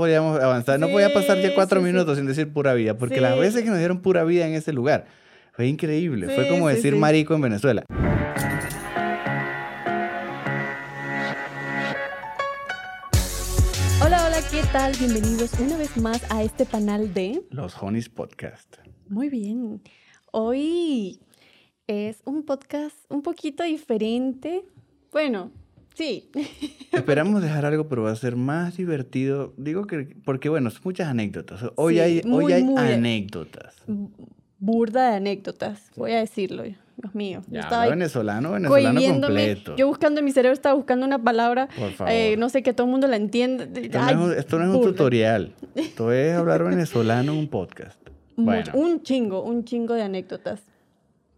podíamos avanzar, no podía pasar ya cuatro sí, sí. minutos sin decir pura vida, porque las veces que nos dieron pura vida en ese lugar fue increíble, fue como decir marico en Venezuela. Hola, hola, ¿qué tal? Bienvenidos una vez más a este panel de... Los Honeys Podcast. Muy bien. Hoy es un podcast un poquito diferente. Bueno, sí. Esperamos dejar algo, pero va a ser más divertido. Digo que, porque bueno, son muchas anécdotas. Hoy Sí, hay, muy, hoy hay anécdotas. Burda de anécdotas, voy a decirlo. Dios mío. Yo Ya, estaba habla ahí venezolano, venezolano completo. Yo buscando en mi cerebro estaba buscando una palabra, Por favor. eh, no sé, que todo el mundo la entienda. Esto no, es un, esto no es un burda. tutorial. Esto es hablar venezolano en un podcast. Bueno, Un chingo, un chingo de anécdotas.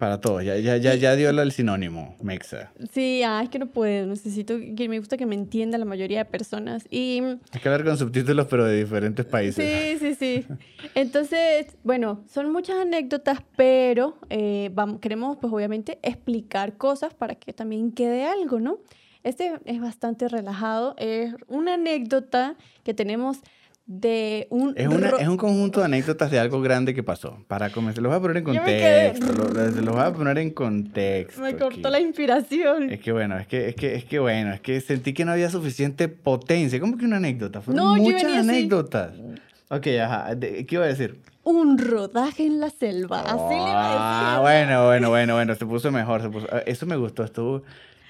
Para todos. Ya, ya, ya, ya dio el sinónimo, Mexa. Sí, ah, es que no puedo. Necesito que me gusta que me entienda la mayoría de personas. Y Hay que hablar con subtítulos, pero de diferentes países. sí, sí, sí. Entonces, bueno, son muchas anécdotas, pero eh, vamos, queremos, pues obviamente, explicar cosas para que también quede algo, ¿no? Este es bastante relajado. Es una anécdota que tenemos de un... Es, una, es un conjunto de anécdotas de algo grande que pasó. Para comenzar, los voy a poner en contexto. Los, los- voy a poner en contexto. Me cortó aquí. la inspiración. Es que bueno, es que, es que, es que bueno, es que sentí que no había suficiente potencia. ¿Cómo que una anécdota? Fueron No, muchas venía así. anécdotas. Ok, ajá. ¿Qué iba a decir? Un rodaje en la selva. Así le iba a Ah, decir. bueno, bueno, bueno, bueno. Se puso mejor. Se puso... ah, Eso me gustó. Estuvo.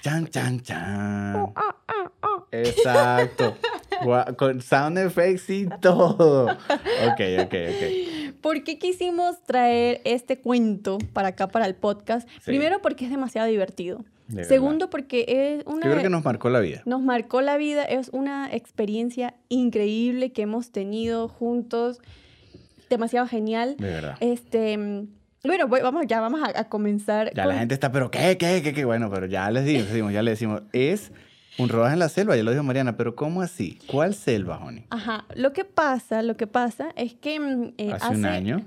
Chan, chan, chan. Ah, ah, ah. Exacto. Con sound effects y todo. Ok, ok, ok. ¿Por qué quisimos traer este cuento para acá, para el podcast? Sí. Primero, porque es demasiado divertido. De. Segundo, porque es una... Yo creo que nos marcó la vida. nos marcó la vida, es una experiencia increíble que hemos tenido juntos, demasiado genial. De verdad. Este, bueno, voy- vamos, ya vamos a, a comenzar. Ya con- la gente está, pero ¿qué, qué, qué, qué? Bueno, pero ya les decimos, ya le decimos, es un rodaje en la selva, ya lo dijo Mariana, pero ¿cómo así? ¿Cuál selva, Honey? Ajá, lo que pasa, lo que pasa es que mm, eh, hace, un año.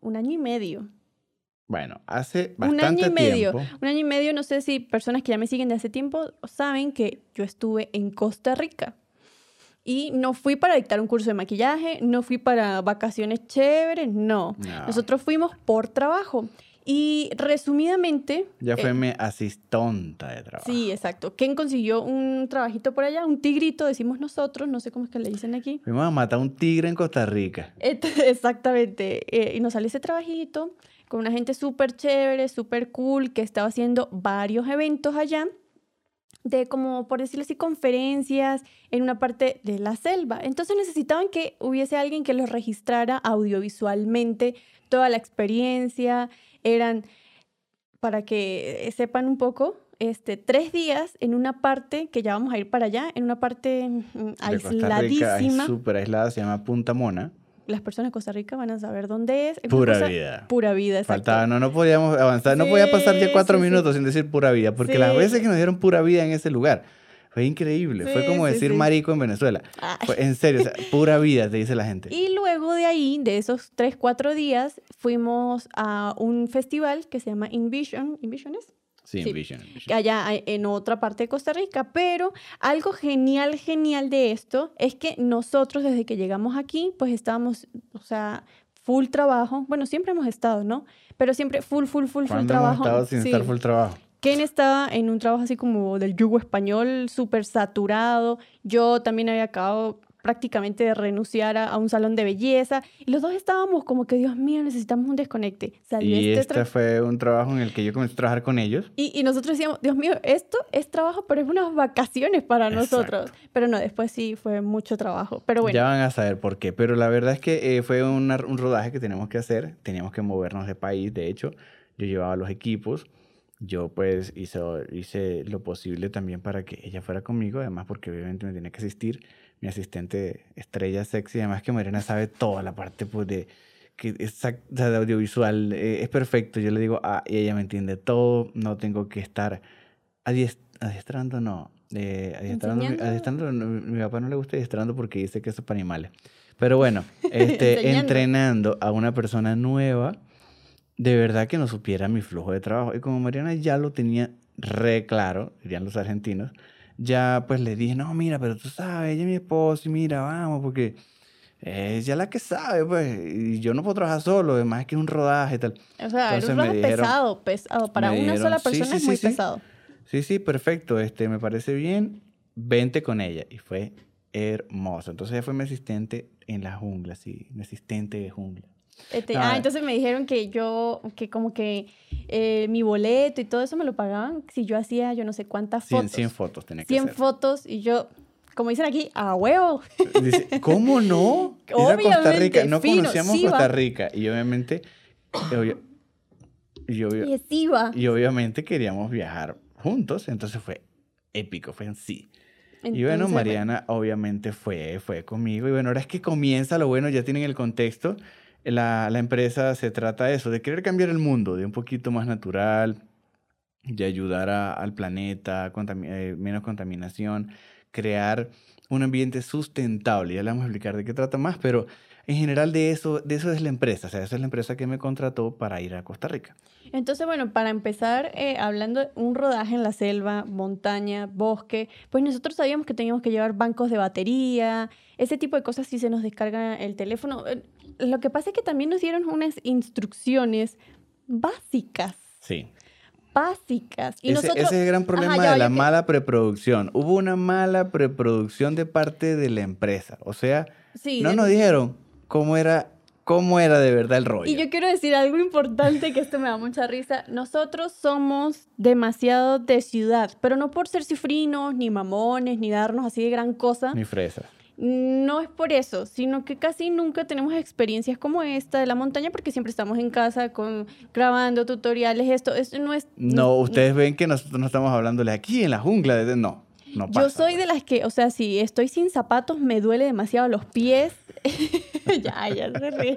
un año y medio. Bueno, hace un bastante año y medio. tiempo. Un año y medio, no sé si personas que ya me siguen de hace tiempo saben que yo estuve en Costa Rica. Y no fui para dictar un curso de maquillaje, no fui para vacaciones chéveres, no. No. Nosotros fuimos por trabajo. Y resumidamente... Ya eh, fue mi asistonta de trabajo. Sí, exacto. Ken consiguió un trabajito por allá, un tigrito, decimos nosotros, no sé cómo es que le dicen aquí. Fuimos a matar a un tigre en Costa Rica. Exactamente. Eh, y nos salió ese trabajito con una gente súper chévere, súper cool, que estaba haciendo varios eventos allá, de como, por decirlo así, conferencias en una parte de la selva. Entonces necesitaban que hubiese alguien que los registrara audiovisualmente, toda la experiencia. Eran, para que sepan un poco, este, tres días en una parte, que ya vamos a ir para allá, en una parte mm, aisladísima súper aislada, se llama Punta Mona. Las personas de Costa Rica van a saber dónde es. Pura cosa- vida. Pura vida, exacto. Faltaba, no, no podíamos avanzar, no podía pasar ya cuatro sí, sí. minutos sin decir pura vida, porque las veces que nos dieron pura vida en ese lugar fue increíble, fue como decir marico en Venezuela. Fue- en serio, o sea, pura vida, te dice la gente. Y luego de ahí, de esos tres, cuatro días, fuimos a un festival que se llama Invision. ¿Invision es? Sí, sí. Envision, Envision. allá hay- en otra parte de Costa Rica, pero algo genial, genial de esto es que nosotros desde que llegamos aquí, pues estábamos, o sea, full trabajo, bueno, siempre hemos estado, ¿no? Pero siempre full, full, full, full ¿Cuándo trabajo. hemos estado sin Sí. estar full trabajo? Ken estaba en un trabajo así como del yugo español, súper saturado. Yo también había acabado prácticamente renunciar a, a un salón de belleza. Y los dos estábamos como que, Dios mío, necesitamos un desconecte. Salió Y este este fue un trabajo en el que yo comencé a trabajar con ellos. y, y nosotros decíamos, Dios mío, esto es trabajo, pero es unas vacaciones para nosotros. Pero no, después sí fue mucho trabajo. Pero bueno, Ya van a saber por qué. Pero la verdad es que eh, fue una- un rodaje que teníamos que hacer. Teníamos que movernos de país. De hecho, yo llevaba los equipos. Yo pues hice, hice lo posible también para que ella fuera conmigo. Además, porque obviamente me tenía que asistir mi asistente estrella sexy. Además que Mariana sabe toda la parte pues, de, que exact- o sea, de audiovisual. eh, es perfecto. Yo le digo, ah, y ella me entiende todo. No tengo que estar adiest- adiestrando, no. Eh, adiestrando, adiestrando, no, mi, papá no le gusta adiestrando porque dice que eso es para animales. Pero bueno, este, entrenando a una persona nueva, de verdad que no supiera mi flujo de trabajo. Y como Mariana ya lo tenía re claro, dirían los argentinos, ya pues le dije, no, mira, pero tú sabes, ella es mi esposa y mira, vamos, porque es ella la que sabe, pues, y yo no puedo trabajar solo, además que es un rodaje y tal. O sea, Entonces un rodaje pesado, pesado. Para una sola "Sí, persona sí, es muy sí". pesado. Sí, sí, perfecto, este, me parece bien, vente con ella. Y fue hermoso. Entonces ella fue mi asistente en la jungla, sí, mi asistente de jungla. Este, Ah. entonces me dijeron que yo, que como que eh, mi boleto y todo eso me lo pagaban si yo hacía yo no sé cuántas 100, fotos. 100 fotos tenía que 100 ser. fotos y yo, como dicen aquí, a huevo. Dice, ¿cómo no? Ir a Costa Obviamente, Rica. No fino, conocíamos sí Costa. Rica. Y obviamente, y, obvio- Y iba. y obviamente queríamos viajar juntos. Entonces fue épico, fue en sí. y bueno, Entonces, Mariana obviamente fue, fue conmigo. Y bueno, ahora es que comienza lo bueno, ya tienen el contexto. La, la empresa se trata de eso, de querer cambiar el mundo, de un poquito más natural, de ayudar a- al planeta, eh, menos contaminación, crear un ambiente sustentable. Ya le vamos a explicar de qué trata más, pero en general de eso, de eso es la empresa. O sea, esa es la empresa que me contrató para ir a Costa Rica. Entonces, bueno, para empezar, eh, hablando de un rodaje en la selva, montaña, bosque, pues nosotros sabíamos que teníamos que llevar bancos de batería, ese tipo de cosas si se nos descarga el teléfono. Eh, Lo que pasa es que también nos dieron unas instrucciones básicas, Sí. básicas. Y ese, nosotros, ese es el gran problema de la que- mala preproducción. Hubo una mala preproducción de parte de la empresa. O sea, sí, no de- nos dijeron cómo era, cómo era de verdad el rollo. Y yo quiero decir algo importante que esto me da mucha risa. Nosotros somos demasiado de ciudad, pero no por ser cifrinos, ni mamones, ni darnos así de gran cosa. Ni fresas. No es por eso, sino que casi nunca tenemos experiencias como esta de la montaña porque siempre estamos en casa con, grabando tutoriales. Esto, esto no es... No, ustedes ven que nosotros no estamos hablándole aquí en la jungla. De, no, no pasa. Yo soy de las que, o sea, si estoy sin zapatos me duele demasiado los pies. ya, ya se ríe.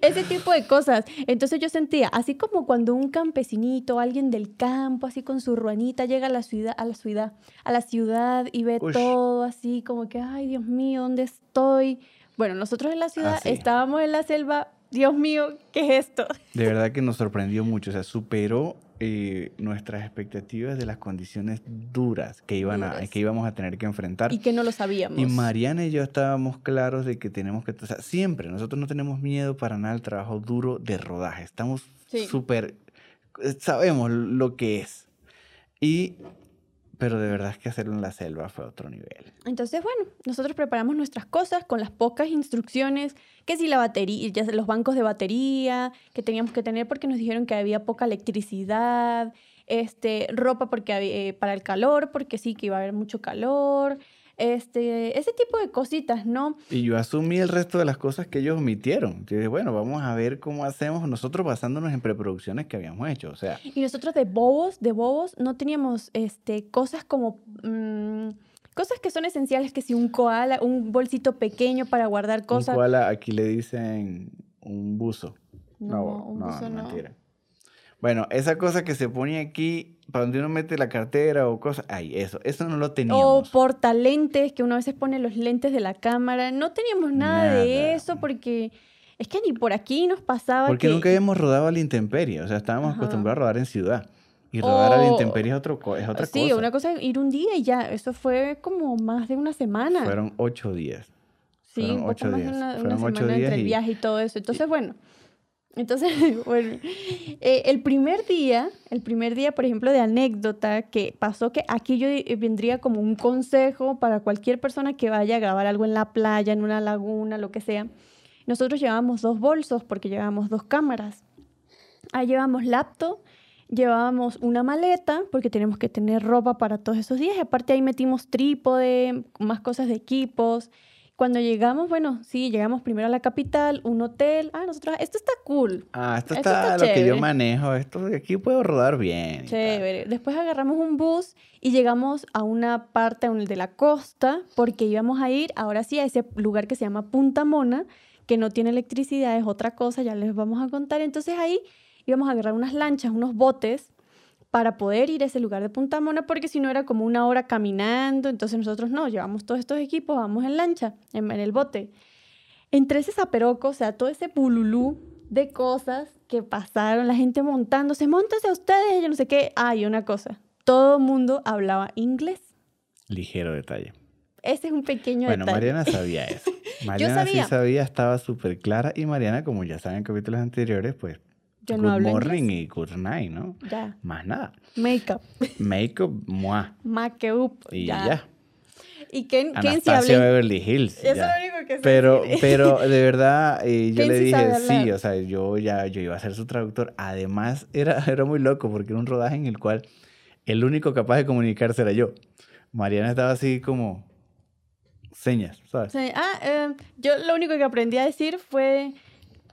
Ese tipo de cosas. Entonces yo sentía, así como cuando un campesinito, alguien del campo, así con su ruanita, llega a la ciudad, a la ciudad, a la ciudad y ve Ush. todo así como que, ay, Dios mío, ¿dónde estoy? Bueno, nosotros en la ciudad estábamos en la selva. Dios mío, ¿qué es esto? De verdad que nos sorprendió mucho. O sea, superó eh, nuestras expectativas de las condiciones duras que, iban a, que íbamos a tener que enfrentar. Y que no lo sabíamos. Y Mariana y yo estábamos claros de que tenemos que, o sea, siempre, nosotros no tenemos miedo para nada al trabajo duro de rodaje. Estamos Sí. súper, eh, sabemos lo que es. Y, pero de verdad es que hacerlo en la selva fue otro nivel. Entonces, bueno, nosotros preparamos nuestras cosas con las pocas instrucciones, que si la batería, los bancos de batería que teníamos que tener porque nos dijeron que había poca electricidad, este, ropa porque eh, para el calor, porque sí que iba a haber mucho calor, este, ese tipo de cositas, ¿no? Y yo asumí el resto de las cosas que ellos omitieron. Yo dije, bueno, vamos a ver cómo hacemos nosotros basándonos en preproducciones que habíamos hecho. O sea, Y nosotros de bobos, de bobos, no teníamos este, cosas como... mm, cosas que son esenciales, que si un koala, un bolsito pequeño para guardar un cosas. koala, aquí le dicen un buzo. No, un buzo no. mentira. Bueno, esa cosa que se pone aquí, para donde uno mete la cartera o cosas, ay, eso, eso no lo O teníamos. portalentes, que uno a veces pone los lentes de la cámara. No teníamos nada, de eso porque es que ni por aquí nos pasaba Porque que... nunca habíamos rodado a la intemperie, o sea, estábamos Ajá. acostumbrados a rodar en ciudad. Y rodar a la O- intemperie es, otro, es otra sí, cosa. una cosa es ir un día y ya. Eso fue como más de una semana. Fueron ocho días. sí, fueron un poco ocho más días. de una, una Fueron ocho semana entre días el y- viaje y todo eso. Entonces, bueno. Entonces, bueno, eh, el primer día, el primer día, por ejemplo, de anécdota que pasó, que aquí yo eh, vendría como un consejo para cualquier persona que vaya a grabar algo en la playa, en una laguna, lo que sea. Nosotros llevábamos dos bolsos porque llevábamos dos cámaras. Ahí llevábamos laptop, llevábamos una maleta porque tenemos que tener ropa para todos esos días. Y aparte ahí metimos trípode, más cosas de equipos. Cuando llegamos, bueno, sí, llegamos primero a la capital, un hotel. Ah, nosotros, esto está cool. Ah, esto Esto está, está lo que yo manejo. Esto aquí puedo rodar bien. Chévere. Después agarramos un bus y llegamos a una parte a un- de la costa porque íbamos a ir ahora sí a ese lugar que se llama Punta Mona, que no tiene electricidad, es otra cosa, ya les vamos a contar. Entonces ahí íbamos a agarrar unas lanchas, unos botes para poder ir a ese lugar de Punta Mona, porque si no era como una hora caminando, entonces nosotros no, llevamos todos estos equipos, vamos en lancha, en, en el bote. Entre ese zaperoco, o sea, todo ese bululú de cosas que pasaron, la gente montándose, montense a ustedes, yo no sé qué. Ah, y una cosa, todo el mundo hablaba inglés. Ligero detalle. Ese es un pequeño Bueno, detalle. Mariana sabía eso. Mariana sabía. sí sabía, estaba súper clara. Y Mariana, como ya saben en capítulos anteriores, pues Yo good no hablo morning inglés. y good night, ¿no? Ya. Más nada. Makeup. Make-up, moi. Makeup. Y ya. ya. Y Ken, Ken sí Anastasia habla. Beverly Hills. Eso es lo único que sé Pero, decir. pero de verdad, eh, yo Ken le dije, sí, o sea, yo ya yo iba a ser su traductor. Además, era, era muy loco porque era un rodaje en el cual el único capaz de comunicarse era yo. Mariana estaba así como señas, ¿sabes? Sí, Ah, eh, yo lo único que aprendí a decir fue.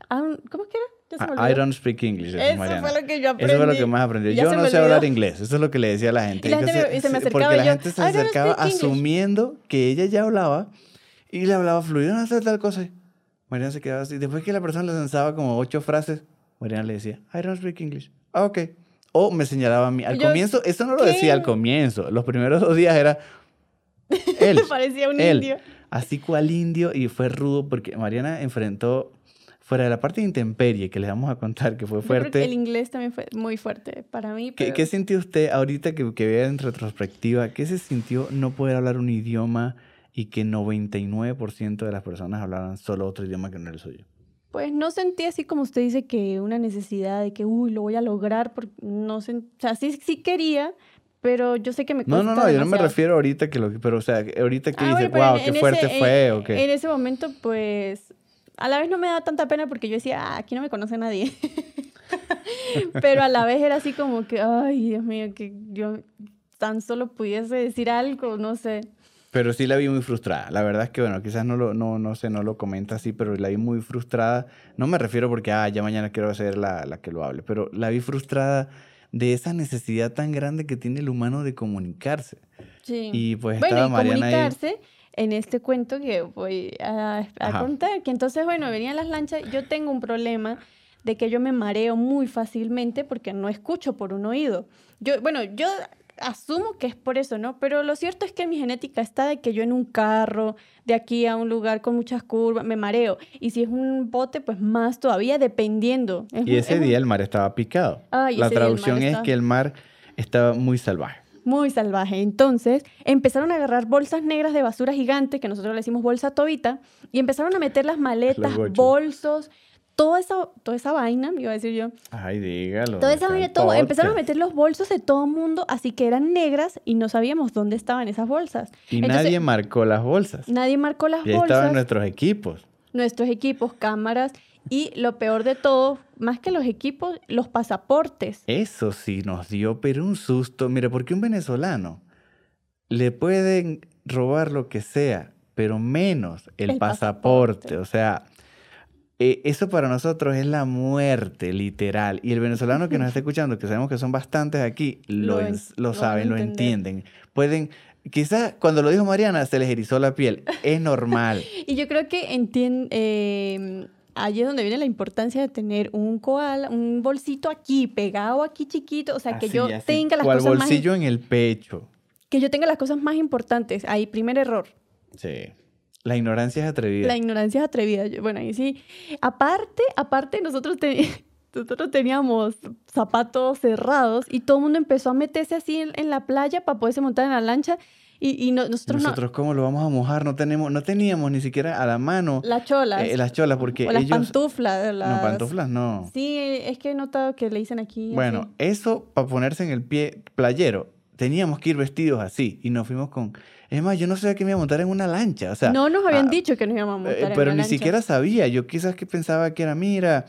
ah, ¿Cómo es que era? Se me I, don't speak English, Eso fue lo que yo aprendí. Eso fue lo que más aprendí. Yo se no sé hablar inglés. Eso es lo que le decía a la gente. Y la gente me- y se me porque acercaba la y yo, gente se "I don't acercaba speak English". asumiendo que ella ya hablaba y le hablaba fluido, no sé tal cosa. Mariana se quedaba así. Después que la persona le lanzaba como ocho frases, Mariana le decía, I don't speak English. Ah, ok. O me señalaba a mí. Al yo, comienzo, eso no lo ¿qué? decía al comienzo. Los primeros dos días era él. Parecía un él. indio. Así cual indio y fue rudo porque Mariana enfrentó, fuera de la parte de intemperie que les vamos a contar, que fue Yo creo fuerte. que el inglés también fue muy fuerte para mí. ¿Qué, pero- qué sintió usted ahorita que, que vea en retrospectiva? ¿Qué se sintió no poder hablar un idioma y que 99% de las personas hablaban solo otro idioma que no era el suyo? Pues no sentí así como usted dice que una necesidad de que, uy, lo voy a lograr, porque no sen- o sea, sí, sí quería, pero yo sé que me No, no, no, yo no me demasiado. refiero ahorita que lo pero o sea, ahorita que Ah, dice, bueno, wow, en- qué en fuerte ese- fue en- o qué. En ese momento, pues, a la vez no me daba tanta pena porque yo decía, ah, aquí no me conoce nadie. pero a la vez era así como que, ay, Dios mío, que yo tan solo pudiese decir algo, no sé. Pero sí la vi muy frustrada. La verdad es que, bueno, quizás no lo, no, no sé, no lo comenta así, pero la vi muy frustrada. No me refiero porque, ah, ya mañana quiero ser la, la que lo hable, pero la vi frustrada de esa necesidad tan grande que tiene el humano de comunicarse. Sí. Y pues bueno, estaba y Mariana ahí. En este cuento que voy a, contar, que entonces, bueno, venían las lanchas, yo tengo un problema de que yo me mareo muy fácilmente porque no escucho por un oído. Yo, bueno, yo asumo que es por eso, ¿no? Pero lo cierto es que mi genética está de que yo en un carro, de aquí a un lugar con muchas curvas, me mareo. Y si es un bote, pues más todavía, dependiendo. Es Y un- ese un- día el mar estaba picado. Ay, la traducción es que el mar estaba muy salvaje. Muy salvaje. Entonces empezaron a agarrar bolsas negras de basura gigante, que nosotros le decimos bolsa tobita, y empezaron a meter las maletas, bolsos, toda esa, toda esa vaina, iba a decir yo, Ay, dígalo. toda esa vaina, todo, empezaron a meter los bolsos de todo el mundo, así que eran negras y no sabíamos dónde estaban esas bolsas. Y Entonces, nadie marcó las bolsas. Nadie marcó las Y ahí estaban bolsas, nuestros equipos. nuestros equipos, cámaras, y lo peor de todo, más que los equipos, los pasaportes. Eso sí nos dio, pero un susto. Mira, porque un venezolano le pueden robar lo que sea, pero menos el, El pasaporte. pasaporte. O sea, eh, eso para nosotros es la muerte, literal. Y el venezolano que nos está escuchando, que sabemos que son bastantes aquí, lo, Lo en- saben, lo entienden. Pueden, quizás cuando lo dijo Mariana, se les erizó la piel. Es normal. Y yo creo que entien- eh, allí es donde viene la importancia de tener un koala, un bolsito aquí, pegado aquí chiquito, o sea, que yo así, tenga las cosas más, bolsillo en el pecho. que yo tenga las cosas más importantes. Ahí, primer error. Sí. La ignorancia es atrevida. La ignorancia es atrevida. Bueno, ahí sí. Aparte, aparte nosotros, te- nosotros teníamos zapatos cerrados y todo el mundo empezó a meterse así en, en la playa para poderse montar en la lancha y, y no- nosotros, Nosotros, ¿cómo lo vamos a mojar? No tenemos, no teníamos ni siquiera a la mano no, las cholas eh, las cholas, porque o las ellos... pantuflas. No, las- pantuflas no. Sí, es que he notado que le dicen aquí. Bueno, así. eso para ponerse en el pie playero, teníamos que ir vestidos así y nos fuimos con... Es más, yo no sabía que me iba a montar en una lancha, o sea... no nos habían ah, dicho que nos íbamos a montar eh, en pero una ni lancha. siquiera sabía, yo quizás que pensaba que era, mira,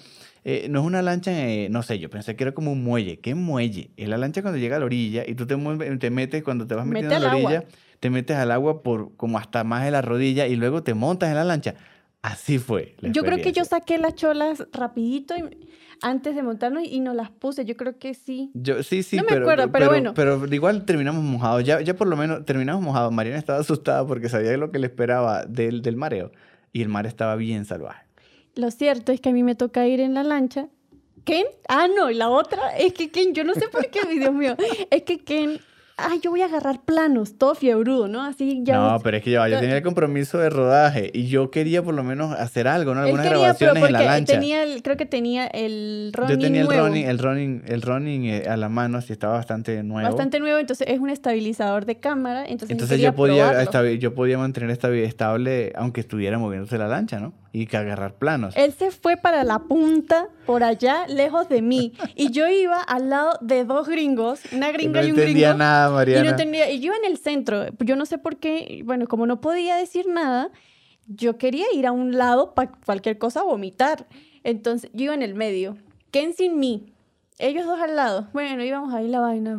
eh, no es una lancha, eh, no sé, yo pensé que era como un muelle. ¿Qué muelle? Es la lancha cuando llega a la orilla y tú te, te metes, cuando te vas Mete metiendo a la al agua. Te metes al agua por como hasta más de la rodilla y luego te montas en la lancha. Así fue. la Yo creo que yo saqué las cholas rapidito y- antes de montarnos y nos las puse. Yo creo que sí. Yo, sí, sí, No me pero, acuerdo, pero bueno. Pero igual terminamos mojados. Ya, ya por lo menos terminamos mojados. Mariana estaba asustada porque sabía lo que le esperaba del, del mareo. Y el mar estaba bien salvaje. Lo cierto es que a mí me toca ir en la lancha. ¿Ken? Ah, no, la otra es que Ken, yo no sé por qué, Dios mío. Es que Ken ay, yo voy a agarrar planos, todo fiebrudo, ¿no? Así ya. No, pero es que yo, yo tenía el compromiso de rodaje y yo quería por lo menos hacer algo, ¿no? Algunas quería, grabaciones en la lancha. Tenía el, creo que tenía el running yo tenía el nuevo, running, el running, el running eh, a la mano, así estaba bastante nuevo. bastante nuevo, entonces es un estabilizador de cámara, entonces, Entonces yo podía, yo podía mantener estable aunque estuviera moviéndose la lancha, ¿no? Y que agarrar planos. Él se fue para la punta, por allá, lejos de mí. Y yo iba al lado de dos gringos, una no gringa y un entendía gringo. nada, Y Mariana. no entendía, y yo iba en el centro. Yo no sé por qué, bueno, como no podía decir nada, yo quería ir a un lado para cualquier cosa vomitar. Entonces yo iba en el medio. Ken sin mí. Ellos dos al lado. Bueno, íbamos ahí la vaina.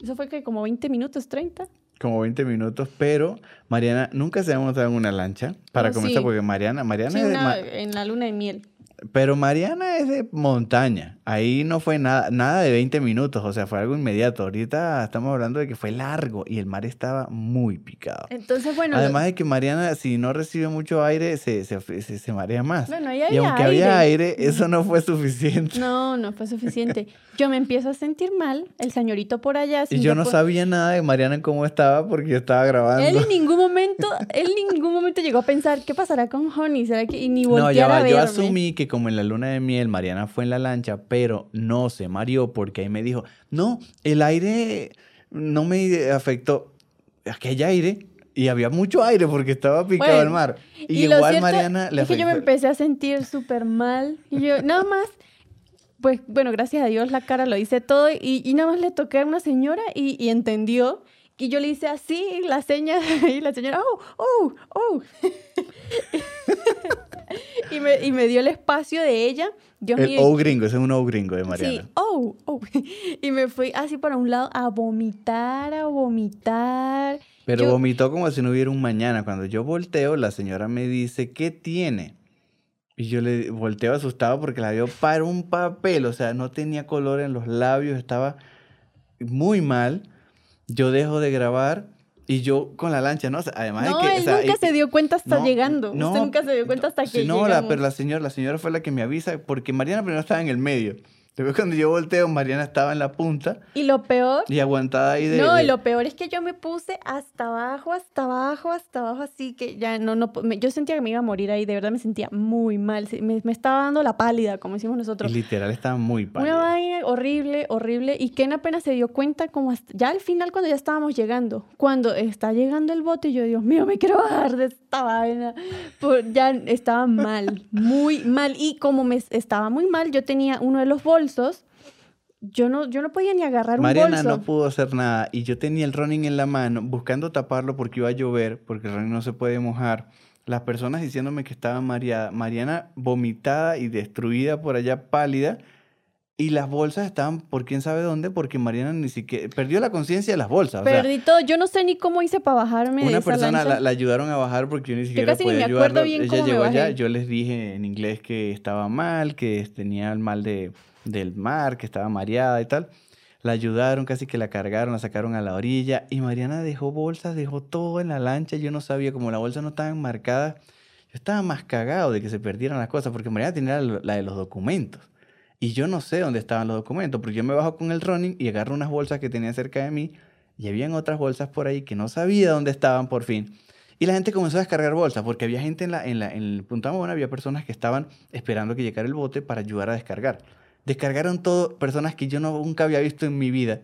Eso fue que como 20 minutos, 30. Como 20 minutos, pero Mariana nunca se ha montado en una lancha para No, comenzar, sí. porque Mariana, Mariana Sí, es de una- ma- en la luna de miel. Pero Mariana es de montaña. Ahí no fue nada, nada de 20 minutos, o sea, fue algo inmediato. Ahorita estamos hablando de que fue largo y el mar estaba muy picado. Entonces, bueno. Además de que Mariana, si no recibe mucho aire, se, se, se- se marea más. Bueno, ahí y había aunque había aire. aire, eso no fue suficiente. No, no fue suficiente. Yo me empiezo a sentir mal, el señorito por allá. y yo no sabía nada de Mariana cómo estaba porque yo estaba grabando. Él en ningún momento, él en ningún momento llegó a pensar, ¿qué pasará con Honey? ¿Será que y ni No, voltear ya a va. verme? Yo asumí que como en la luna de miel Mariana fue en la lancha, pero no se mareó porque ahí me dijo, no, el aire no me afectó. Hay aire y había mucho aire porque estaba picado Bueno, el mar. Y, Y igual Mariana le es que yo me empecé a sentir súper mal. Y yo, nada más, pues bueno, gracias a Dios la cara lo hice todo. Y, y nada más le toqué a una señora y, y entendió. Y yo le hice así, la seña, y la señora, oh, oh, oh. y, me, y me dio el espacio de ella. Dios El O gringo, ese es un O gringo de Sí, Mariana. oh, oh. Y me fui así para un lado a vomitar, a vomitar. Pero Yo- vomitó como si no hubiera un mañana. Cuando yo volteo, la señora me dice, ¿qué tiene? Y yo le volteo asustado porque la vio para un papel, o sea, no tenía color en los labios, estaba muy mal. Yo dejo de grabar y yo con la lancha, ¿no? O sea, además No, de que... o él sea, nunca se dio cuenta hasta no, llegando. no, Usted nunca se dio cuenta hasta que no, la, pero la señora, la señora fue la que me avisa porque Mariana primero estaba en el medio. Después cuando yo volteo, Mariana estaba en la punta Y lo peor, y aguantada ahí de... no, de- y lo peor es que yo me puse hasta abajo, hasta abajo, hasta abajo, así que ya no, no, me- yo sentía que me iba a morir ahí, de verdad me sentía muy mal, me, me estaba dando la pálida, como decimos y nosotros. literal estaba muy Una pálida. vaina horrible, horrible. Y Ken apenas se dio cuenta como hasta- ya al final cuando ya estábamos llegando. Cuando está llegando el bote, yo, Dios mío, me quiero bajar de esta vaina. Por- ya estaba mal, muy mal. Y como me estaba muy mal, yo tenía uno de los bolsos. Yo no, yo no podía ni agarrar Mariana un bolso. no pudo hacer nada y yo tenía el running en la mano buscando taparlo porque iba a llover, porque el running no se puede mojar. Las personas diciéndome que estaba mareada. Mariana vomitada y destruida por allá, pálida. Y las bolsas estaban por quién sabe dónde, porque Mariana ni siquiera perdió la conciencia de las bolsas. O sea, Perdí todo. Yo no sé ni cómo hice para bajarme de una esa persona lancha. la, la ayudaron a bajar porque yo ni siquiera casi ni podía me acuerdo bien Ella cómo me llegó allá, bajé. yo les dije en inglés que estaba mal, que tenía el mal de, del mar, que estaba mareada y tal. La ayudaron, casi que la cargaron, la sacaron a la orilla y Mariana dejó bolsas, dejó todo en la lancha. Yo no sabía, como las bolsas no estaban marcadas, yo estaba más cagado de que se perdieran las cosas porque Mariana tenía la, la de los documentos. Y yo no sé dónde estaban los documentos, porque yo me bajo con el running y agarro unas bolsas que tenía cerca de mí y habían otras bolsas por ahí que no sabía dónde estaban por fin. Y la gente comenzó a descargar bolsas, porque había gente en, la, en, la, en el Punta Mona, había personas que estaban esperando que llegara el bote para ayudar a descargar. Descargaron todo, personas que yo no, nunca había visto en mi vida,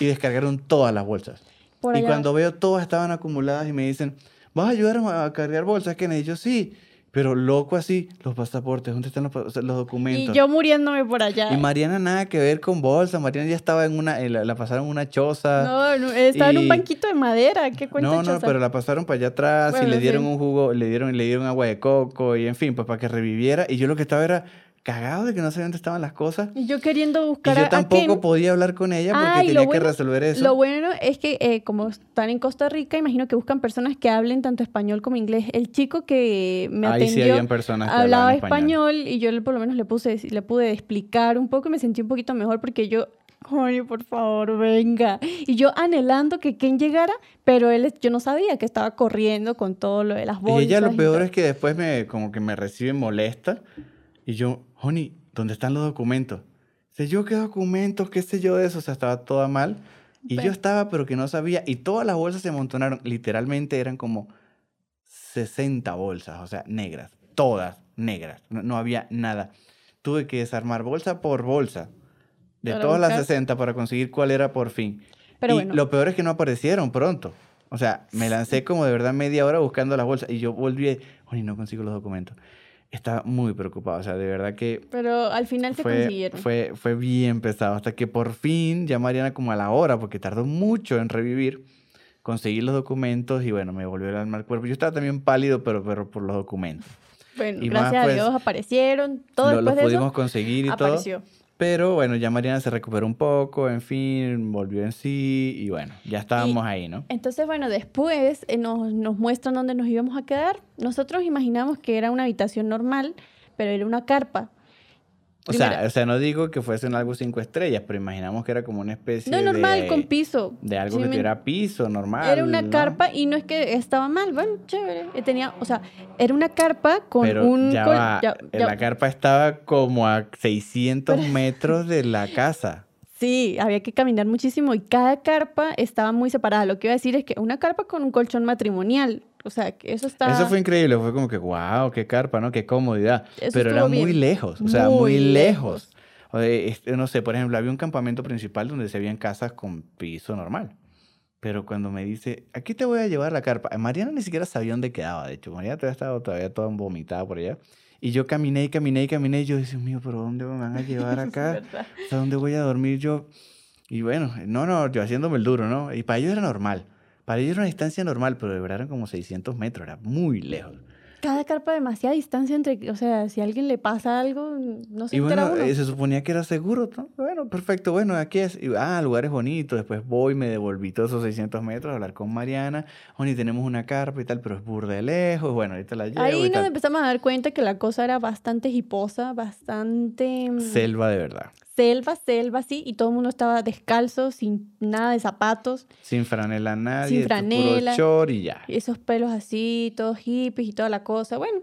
y descargaron todas las bolsas. Por y allá. cuando veo todas estaban acumuladas y me dicen, ¿vas a ayudar a cargar bolsas, Kennedy? Yo sí, pero loco así, los pasaportes, ¿dónde están los, los documentos? Y yo muriéndome por allá. Y Mariana nada que ver con bolsa. Mariana ya estaba en una, en la, la pasaron en una choza. No, no, estaba en un y- banquito de madera. ¿Qué cuenta No, no, choza? pero la pasaron para allá atrás y le dieron sí. un jugo, le dieron, le dieron agua de coco y en fin, pues para que reviviera. Y yo lo que estaba era cagado de que no sabía dónde estaban las cosas. Y yo queriendo Y buscar yo a- a tampoco Ken. podía hablar con ella porque Ah, y tenía que bueno- resolver eso. Lo bueno es que eh, como están en Costa Rica, imagino que buscan personas que hablen tanto español como inglés. El chico que me Ahí sí atendió habían personas que hablaba hablaban español. y yo por lo menos le puse le pude explicar un poco y me sentí un poquito mejor porque yo Ay, por favor, venga. Y yo anhelando que Ken llegara, pero él, yo no sabía que estaba corriendo con todo lo de las bolsas. Y ella lo y peor es que después me como que me recibe molesta y yo, Honey, ¿dónde están los documentos? sé yo qué documentos, qué sé yo de eso, o sea, estaba toda mal. Y Pe- yo estaba, pero que no sabía. Y todas las bolsas se amontonaron. Literalmente eran como 60 bolsas, o sea, negras. Todas negras. No, no había nada. Tuve que desarmar bolsa por bolsa. De Para todas las buscar. 60 para conseguir cuál era por fin. Pero y bueno. lo peor es que no aparecieron pronto. O sea, me lancé como de verdad media hora buscando las bolsas. Y yo volví, y no consigo los documentos. Estaba muy preocupado. O sea, de verdad que Pero al final se fue, consiguieron. fue, fue bien pesado. Hasta que por fin ya Mariana como a la hora, porque tardó mucho en revivir, conseguí los documentos y bueno, me volvió el alma al cuerpo. Yo estaba también pálido, pero, pero por los documentos. Bueno, y más, gracias pues, a Dios aparecieron. Todo Lo- después los de pudimos eso conseguir y todo. Pero bueno, ya Mariana se recuperó un poco, en fin, volvió en sí y bueno, ya estábamos ahí, ¿no? Entonces, bueno, después eh, nos, nos muestran dónde nos íbamos a quedar. Nosotros imaginamos que era una habitación normal, pero era una carpa. O sea, o sea, no digo que fuese un algo cinco estrellas, pero imaginamos que era como una especie No normal, de, con piso. de algo Sí, que me- tuviera piso, normal. Era una ¿no? carpa y no es que estaba mal, bueno, chévere. Tenía, o sea, era una carpa con Pero un... ya va, ya- ya- la carpa estaba como a 600 metros de la casa. Sí, había que caminar muchísimo y cada carpa estaba muy separada. Lo que iba a decir es que una carpa con un colchón matrimonial, o sea, que eso está... Eso fue increíble, fue como que, wow, qué carpa, ¿no? Qué comodidad. Eso Pero era estuvo muy bien. lejos, o sea, muy, Muy lejos. O de, este, no sé, por ejemplo, había un campamento principal donde se habían casas con piso normal. Pero cuando me dice, aquí te voy a llevar la carpa, Mariana ni siquiera sabía dónde quedaba, de hecho, Mariana todavía estaba todavía toda vomitada por allá. Y yo caminé y caminé y caminé y yo decía, mío, pero ¿dónde me van a llevar acá? ¿Hasta dónde voy a dormir yo? Y bueno, no, no, yo haciéndome el duro, ¿no? Y para ellos era normal. Para ellos era una distancia normal, pero de verdad eran como 600 metros, era muy lejos. Cada carpa demasiada distancia entre... O sea, si a alguien le pasa algo, no se Y entera bueno, uno. eh, se suponía que era seguro, ¿no? Bueno, perfecto, bueno, aquí es. Y, ah, lugares bonitos. Después voy, me devolví todos esos 600 metros a hablar con Mariana. Oni, tenemos una carpa y tal, pero es burda de lejos. Bueno, ahorita la llevo Ahí y nos tal. empezamos a dar cuenta que la cosa era bastante hiposa, bastante... mm, Selva de verdad. Selva, selva, sí, y todo el mundo estaba descalzo, sin nada de zapatos, Sin franela nadie, es franela. puro short y ya. esos pelos así, todos hippies y toda la cosa. Bueno,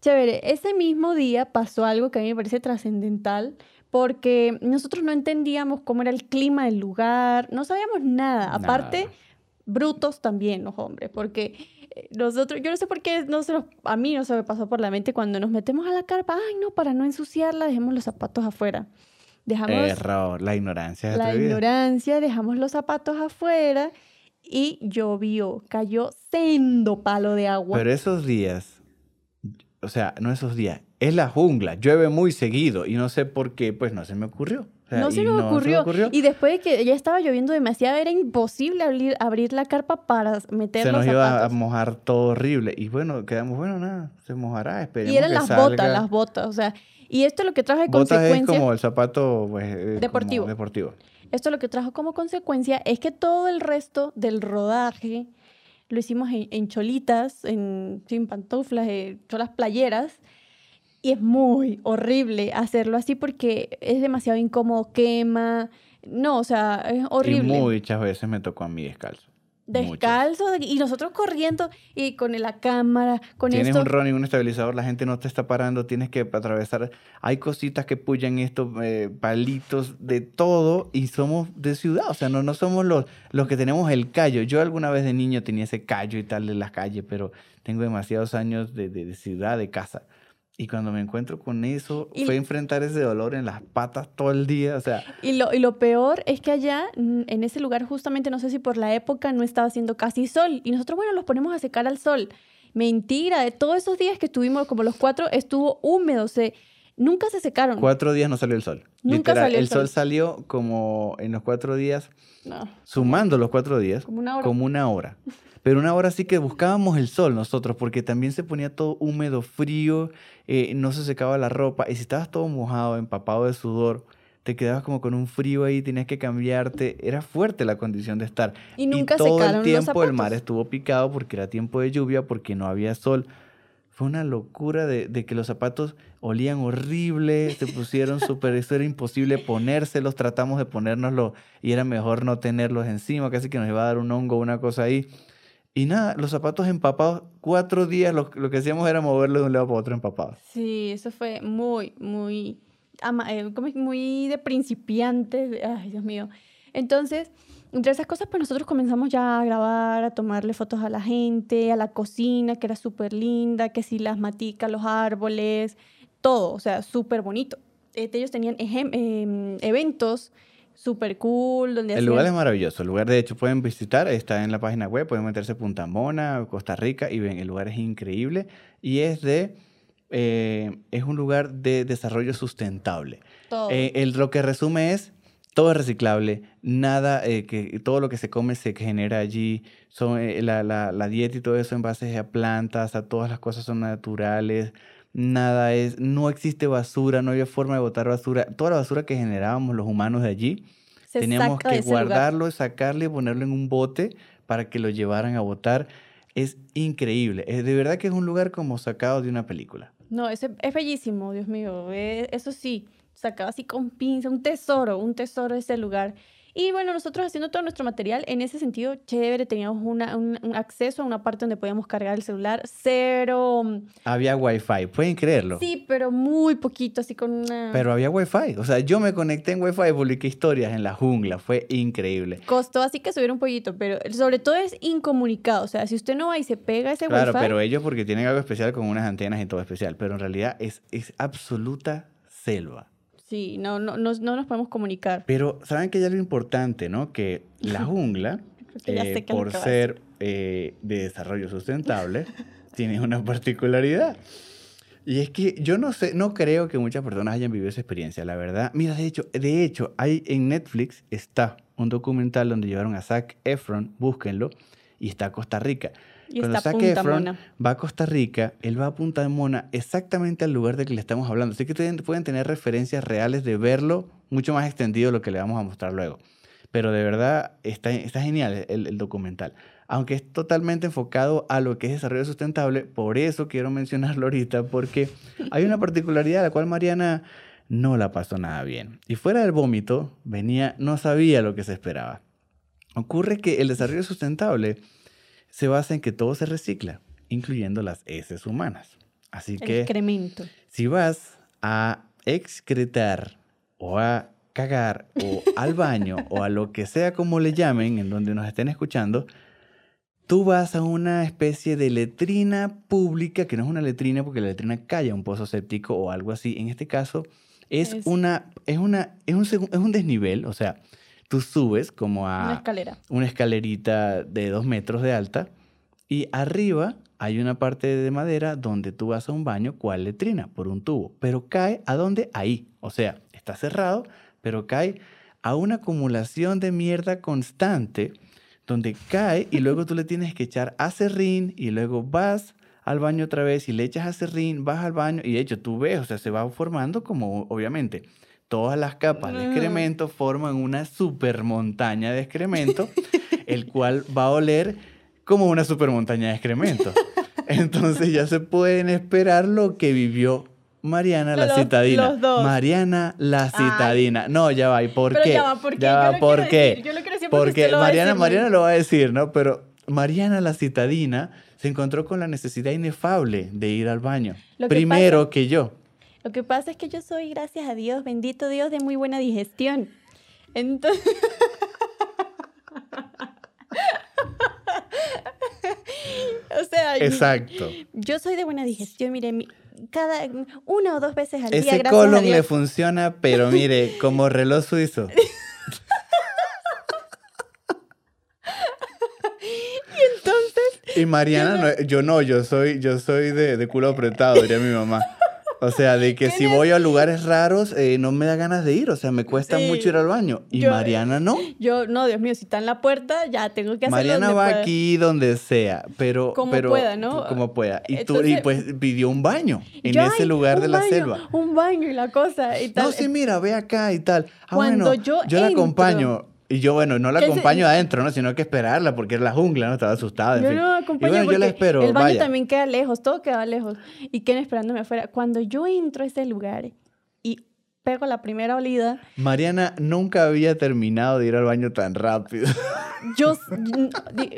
chévere. Ese mismo día pasó algo que a mí me parece trascendental porque nosotros no entendíamos cómo era el clima del lugar, no sabíamos nada. Aparte, brutos también los hombres, porque eh, nosotros, yo no sé por qué no se nos, a mí no se me pasó por la mente cuando nos metemos a la carpa, ay no, para no ensuciarla, dejemos los zapatos afuera. Dejamos Error, la ignorancia es la ignorancia, dejamos los zapatos afuera y llovió, cayó sendo palo de agua. Pero esos días, o sea, no esos días, es la jungla, llueve muy seguido y no sé por qué, pues no se me ocurrió. O sea, no se nos me ocurrió. Y después de que ya estaba lloviendo demasiado, era imposible abrir, abrir la carpa para meter se los nos iba a zapatos. mojar todo horrible. Y bueno, quedamos, bueno, nada, se mojará, esperemos Y eran que las salga. botas, las botas. O sea, y esto lo que trajo de Botas es consecuencia. como el zapato pues, eh, Deportivo. deportivo. Esto lo que trajo como consecuencia es que todo el resto del rodaje lo hicimos en, en cholitas, en, sin pantuflas, eh, cholas playeras. Y es muy horrible hacerlo así porque es demasiado incómodo, quema. No, o sea, es horrible. Y muchas veces me tocó a mí descalzo. Descalzo y nosotros corriendo y con la cámara, con Tienes esto. un running, un estabilizador, la gente no te está parando, tienes que atravesar. Hay cositas que puyan estos eh, palitos de todo y somos de ciudad, o sea, no, no somos los, los que tenemos el callo. Yo alguna vez de niño tenía ese callo y tal de las calles, pero tengo demasiados años de, de- de ciudad, de casa. Y cuando me encuentro con eso, Y- fue enfrentar ese dolor en las patas todo el día, o sea, Y lo, y lo peor es que allá, en ese lugar, justamente, no sé si por la época, no estaba haciendo casi sol. Y nosotros, bueno, los ponemos a secar al sol. Mentira, de todos esos días que estuvimos, como los cuatro, estuvo húmedo. Se, nunca se secaron. cuatro días no salió el sol. Nunca Literal, salió el el sol sol. salió como en los cuatro días, No, sumando los cuatro días, como una hora. como una hora. Pero una hora sí que buscábamos el sol nosotros, porque también se ponía todo húmedo, frío, eh, no se secaba la ropa. Y si estabas todo mojado, empapado de sudor, te quedabas como con un frío ahí, tenías que cambiarte. Era fuerte la condición de estar. Y nunca todo el los tiempo el mar estuvo picado porque era tiempo de lluvia, porque no había sol. Fue una locura de, de que los zapatos olían horrible, se pusieron súper, eso era imposible ponérselos, tratamos de ponérnoslos y era mejor no tenerlos encima, casi que nos iba a dar un hongo, una cosa ahí. Y nada, los zapatos empapados, cuatro días lo, lo que hacíamos era moverlos de un lado para otro empapados. Sí, eso fue muy, muy eh, como muy de principiantes. Ay, Dios mío. Entonces, entre esas cosas, pues nosotros comenzamos ya a grabar, a tomarle fotos a la gente, a la cocina, que era súper linda, que sí, las maticas, los árboles, todo, o sea, súper bonito. Este, ellos tenían em, eventos súper cool. Donde el lugar es maravilloso. El lugar, de hecho, pueden visitar, está en la página web, pueden meterse Punta Mona, Costa Rica, y ven, el lugar es increíble y es de... Eh, es un lugar de desarrollo sustentable. Todo. Eh, el, lo que resume es todo es reciclable, nada, eh, que todo lo que se come se genera allí, son, eh, la, la, la, dieta y todo eso en base a plantas, a todas las cosas son naturales, nada es, no existe basura, no había forma de botar basura, toda la basura que generábamos los humanos de allí, teníamos que guardarlo, sacarlo y ponerlo en un bote para que lo llevaran a botar. Es increíble, es, de verdad que es un lugar como sacado de una película. No, es, es bellísimo, Dios mío, eso sí sacaba así con pinza, un tesoro, un tesoro ese lugar. Y bueno, nosotros haciendo todo nuestro material, en ese sentido, chévere, teníamos una, un, acceso a una parte donde podíamos cargar el celular, cero... Mm, había wifi, ¿pueden creerlo? Sí, pero muy poquito, así con una... Pero había wifi, o sea, yo me conecté en wifi y publiqué historias en la jungla, fue increíble. Costó así que subir un poquito, pero sobre todo es incomunicado, o sea, si usted no va y se pega ese wifi... Claro, pero ellos porque tienen algo especial con unas antenas y todo especial, pero en realidad es, es absoluta selva. Sí, no, no, no, no nos podemos comunicar. Pero, ¿saben que hay algo importante, no? Que la jungla, eh, por ser eh, de desarrollo sustentable, tiene una particularidad. Y es que yo no sé, no creo que muchas personas hayan vivido esa experiencia, la verdad. Mira, de hecho, de hecho, hay en Netflix está un documental donde llevaron a Zac Efron, búsquenlo, y está Costa Rica. Cuando Zac Efron va a Costa Rica, él va a Punta de Mona exactamente al lugar de que le estamos hablando. Así que pueden tener referencias reales de verlo mucho más extendido de lo que le vamos a mostrar luego. Pero de verdad está, está genial el, el documental. Aunque es totalmente enfocado a lo que es desarrollo sustentable, por eso quiero mencionarlo ahorita, porque hay una particularidad a la cual Mariana no la pasó nada bien. Y fuera del vómito, venía, no sabía lo que se esperaba. Ocurre que el desarrollo sustentable se basa en que todo se recicla, incluyendo las heces humanas. Así que excremento. si vas a excretar o a cagar o al baño o a lo que sea como le llamen en donde nos estén escuchando, tú vas a una especie de letrina pública, que no es una letrina porque la letrina calla un pozo séptico o algo así. En este caso, es, una, es, una, es, un, es un desnivel, o sea, tú subes como a... Una escalera. Una escalerita de dos metros de alta y arriba hay una parte de madera donde tú vas a un baño cual letrina por un tubo, pero cae a dónde? Ahí. O sea, está cerrado, pero cae a una acumulación de mierda constante donde cae y luego tú le tienes que echar acerrín y luego vas al baño otra vez y le echas acerrín, vas al baño y de hecho tú ves, o sea, se va formando como obviamente todas las capas de excremento forman una super montaña de excremento, el cual va a oler como una super montaña de excremento. Entonces ya se pueden esperar lo que vivió Mariana la citadina. Mariana la citadina. No, ya va. ¿Y por qué? Ya va, ¿por qué? Ya va, ¿por qué? Yo lo decir porque, Mariana, Mariana lo va a decir, ¿no? Pero Mariana la citadina se encontró con la necesidad inefable de ir al baño. Primero que yo. Lo que pasa es que yo soy, gracias a Dios, bendito Dios, de muy buena digestión. Entonces... o sea, Exacto. Yo, soy de buena digestión, mire, cada una o dos veces al día. Ese colon le funciona, pero mire, como reloj suizo. y entonces. Y Mariana, yo no, yo, soy, yo soy de, de culo apretado, diría mi mamá. O sea, de que si voy a lugares raros, eh, no me da ganas de ir. O sea, me cuesta mucho ir al baño. Y Mariana no. Yo, no, Dios mío, si está en la puerta, ya tengo que hacerlo Mariana va aquí donde sea, pero... Como pero, pueda, ¿no? Como pueda. Y, tú, y pues pidió un baño en ese lugar de la selva. Un baño y la cosa y tal. No, sí, mira, ve acá y tal. Ah, Cuando bueno, yo, yo la acompaño. Y yo, bueno, no la acompaño adentro, ¿no? Sino que esperarla porque es la jungla, ¿no? Estaba asustada. yo no acompaño bueno, yo la espero. El baño también queda lejos, todo queda lejos. Y queden esperándome afuera. Cuando yo entro a ese lugar y pego la primera olida. Mariana nunca había terminado de ir al baño tan rápido. Yo,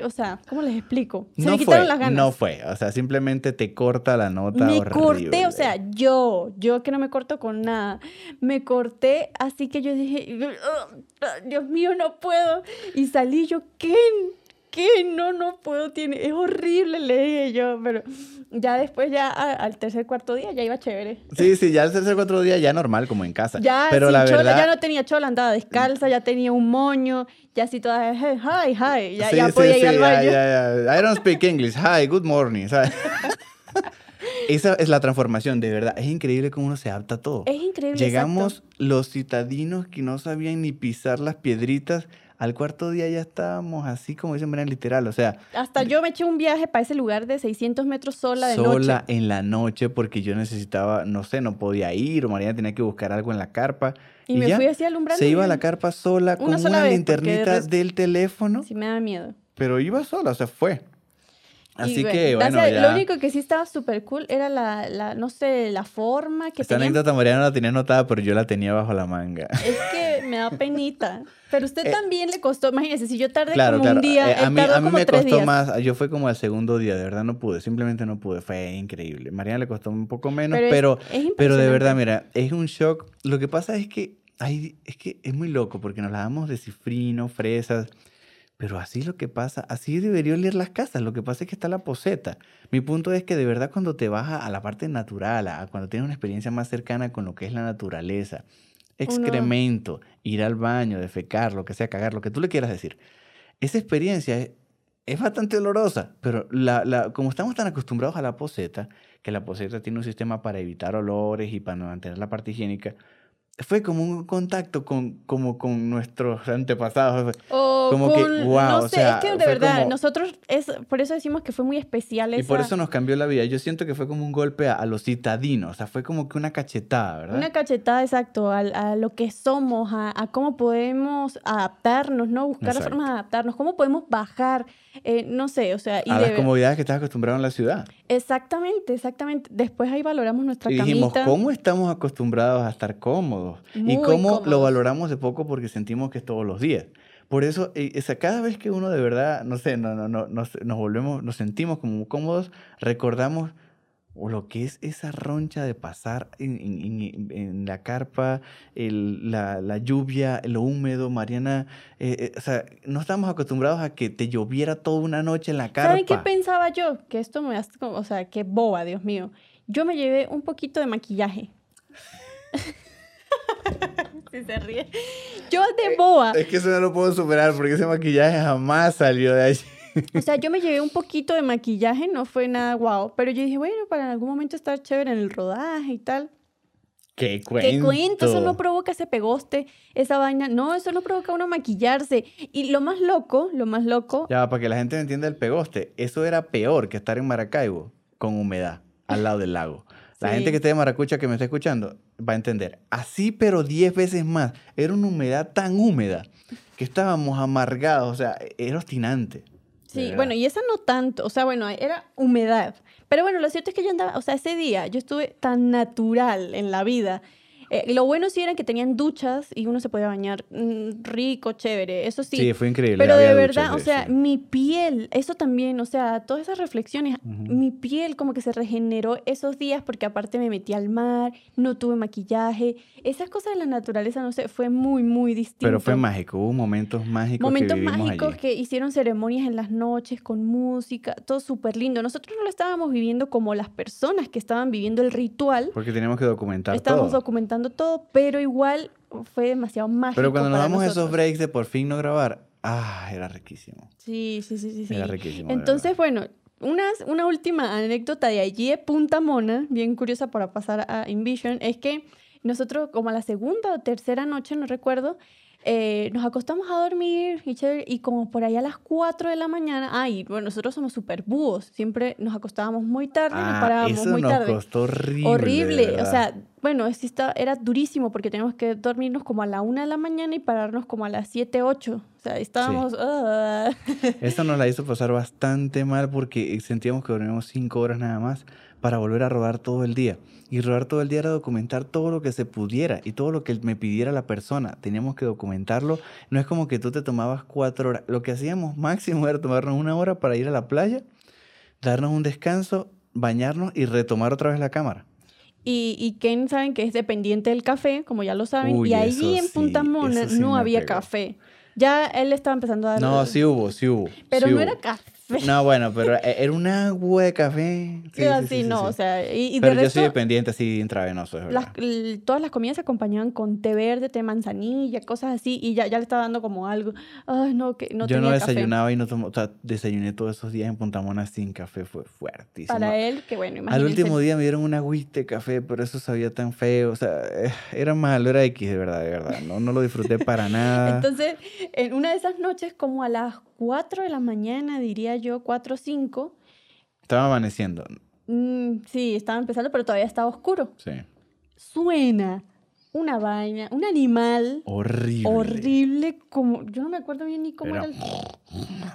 o sea, ¿cómo les explico? Se no me quitaron fue, las ganas. no fue. O sea, simplemente te corta la nota Me horrible. corté, o sea, yo, yo que no me corto con nada, me corté, así que yo dije, "Ugh, Dios mío, no puedo. Y salí yo, ¿qué? ¿Qué? No, no puedo, tiene, es horrible, le dije yo, pero ya después, ya a- al tercer, cuarto día, ya iba chévere. Sí, sí, ya el tercer cuatro días ya normal, como en casa. Ya, Pero sin la chola, verdad... ya no tenía chola, andaba descalza, ya tenía un moño, ya así toda, "Hey, hi, hi, ya, Sí, ya sí, podía ir sí, al ya, baño. ya, ya. I don't speak English. Hi, good morning. ¿sabes? Esa es la transformación, de verdad. Es increíble cómo uno se adapta a todo. Es increíble. Llegamos exacto. los citadinos que no sabían ni pisar las piedritas. Al cuarto día ya estábamos así, como dicen, manera literal. O sea, Hasta yo me eché un viaje para ese lugar de 600 metros sola de sola noche. en la noche porque yo necesitaba, no sé, no podía ir o Mariana tenía que buscar algo en la carpa. Y, me ya, fui así alumbrando. se iba a la carpa sola con Una sola una vez, porque de linternita del teléfono, Sí, me da miedo. pero iba sola, o sea, fue. Así bueno, que, bueno, gracias- ya... Lo único que sí estaba súper cool era la, la, no sé, la forma que Esta tenía. anécdota Mariana la tenía anotada, pero yo la tenía bajo la manga. Es que me da penita. Pero usted Eh, también le costó, imagínese, si yo tardé Claro, como claro. un día, eh, a mí, a mí me costó días. más. Yo fue como el segundo día, de verdad no pude. Simplemente no pude. Fue increíble. Mariana le costó un poco menos, Pero pero, es- es pero, de verdad, mira, es un shock. Lo que pasa es que, hay, es que es muy loco porque nos la damos de cifrino, fresas. Pero así lo que pasa, así debería oler las casas. Lo que pasa es que está la poseta. Mi punto es que de verdad cuando te vas a, la parte natural, a cuando tienes una experiencia más cercana con lo que es la naturaleza, excremento, ir al baño, defecar, lo que sea, cagar, lo que tú le quieras decir. Esa experiencia es, es bastante dolorosa, pero la, la- como estamos tan acostumbrados a la poseta, que la poseta tiene un sistema para evitar olores y para mantener la parte higiénica, fue como un contacto con, como con nuestros antepasados. O como que, con- guau, no o sé, sea, es que de verdad, como- nosotros, es, por eso decimos que fue muy especial Y por esa- eso nos cambió la vida. Yo siento que fue como un golpe a, a los citadinos, o sea, fue como que una cachetada, ¿verdad? Una cachetada, exacto, al- a, lo que somos, a, a cómo podemos adaptarnos, ¿no? Buscar Exacto. formas de adaptarnos, cómo podemos bajar, eh, no sé, o sea, y a de- las comodidades que estás acostumbrado en la ciudad. exactamente, exactamente. Después ahí valoramos nuestra Y dijimos, camita. ¿cómo estamos acostumbrados a estar cómodos? Y Muy cómo lo cómodos. valoramos de poco porque sentimos que es todos los días. Por eso, o sea, cada vez que uno de verdad, no sé, no, no, no, nos, nos volvemos, nos sentimos como cómodos, recordamos lo que es esa roncha de pasar en, en- en- en la carpa, el- la, la lluvia, lo húmedo, Mariana. eh, eh, o sea, no estamos acostumbrados a que te lloviera toda una noche en la carpa. ¿Saben qué pensaba yo? Que esto me hace como, o sea, qué boba, Dios mío. Yo me llevé un poquito de maquillaje. si se ríe. Yo de boba. Es que eso no lo puedo superar porque ese maquillaje jamás salió de allí. O sea, yo me llevé un poquito de maquillaje, no fue nada guau, pero yo dije, bueno, para en algún momento estar chévere en el rodaje y tal. ¿Qué cuento? ¿Qué cuento? Eso no provoca ese pegoste, esa vaina. No, eso no provoca uno maquillarse. Y lo más loco, lo más loco, Ya, para que la gente entienda el pegoste, eso era peor que estar en Maracaibo con humedad al lado del lago. La Sí. gente que esté de Maracucha que me está escuchando va a entender. Así, pero 10 veces más. Era una humedad tan húmeda que estábamos amargados. O sea, era obstinante. Sí, bueno, y esa no tanto, o sea, bueno, era humedad. Pero bueno, lo cierto es que yo andaba, o sea, ese día yo estuve tan natural en la vida. Eh, lo bueno sí era que tenían duchas y uno se podía bañar mm, rico, chévere, eso sí. Sí, fue increíble. Pero de verdad, o sea, mi piel, eso también, o sea, todas esas reflexiones, mi piel como que se regeneró esos días porque aparte me metí al mar, no tuve maquillaje, esas cosas de la naturaleza, no sé, fue muy, muy distinto. Pero fue mágico. Hubo momentos mágicos Momentos que mágicos allí. que hicieron ceremonias en las noches con música, todo súper lindo. Nosotros no lo estábamos viviendo como las personas que estaban viviendo el ritual, Porque teníamos que documentar estábamos todo. documentando todo, pero igual fue demasiado mágico. Pero cuando nos damos esos nosotros. breaks de por fin no grabar, ah, era riquísimo. Sí, sí, sí, sí. sí. Era riquísimo. Entonces, bueno, unas- una última anécdota de allí de Punta Mona, bien curiosa para pasar a Invision, es que nosotros como a la segunda o tercera noche, no recuerdo, eh, nos acostamos a dormir y, chévere, y como por ahí a las 4 de la mañana, ay, bueno, nosotros somos súper búhos, siempre nos acostábamos muy tarde y nos Ah, parábamos eso muy nos tarde. costó horrible. Horrible, o sea, bueno, sí está, era durísimo porque teníamos que dormirnos como a la una de la mañana y pararnos como a las 7, 8. O sea, estábamos... ah. Esto nos la hizo pasar bastante mal porque sentíamos que dormíamos cinco horas nada más para volver a rodar todo el día. Y rodar todo el día era documentar todo lo que se pudiera y todo lo que me pidiera la persona. Teníamos que documentarlo. No es como que tú te tomabas cuatro horas. Lo que hacíamos máximo era tomarnos una hora para ir a la playa, darnos un descanso, bañarnos y retomar otra vez la cámara. Y, y Ken saben que es dependiente del café, como ya lo saben. Uy, y eso en Punta sí, Mona sí no había pegó. café. Ya él estaba empezando a dar... No, sí hubo, sí hubo. Pero sí no hubo. era café. No, bueno, pero e- era un agua de café. Sí, sí, así, sí, sí, no, o sea, y, y Pero de yo resto, soy dependiente así intravenoso, es las, verdad. l- todas las comidas se acompañaban con té verde, té manzanilla, cosas así, y ya, ya le estaba dando como algo. Ay, no, que no yo no tenía café. desayunaba y no tomaba, o sea, desayuné todos esos días en Punta Mona sin café, fue fuertísimo. Para él, que bueno, Al imagínense. último día me dieron una agüita de café, pero eso sabía tan feo, o sea, eh, era malo, era X de verdad, de verdad, no, no lo disfruté para nada. Entonces, en una de esas noches, como a las 4 de la mañana, diría yo, 4 o 5, Estaba amaneciendo, mm, sí, estaba empezando, pero todavía estaba oscuro. sí. Suena una vaina, un animal Horrible. horrible, como, yo no me acuerdo bien ni cómo Era era el...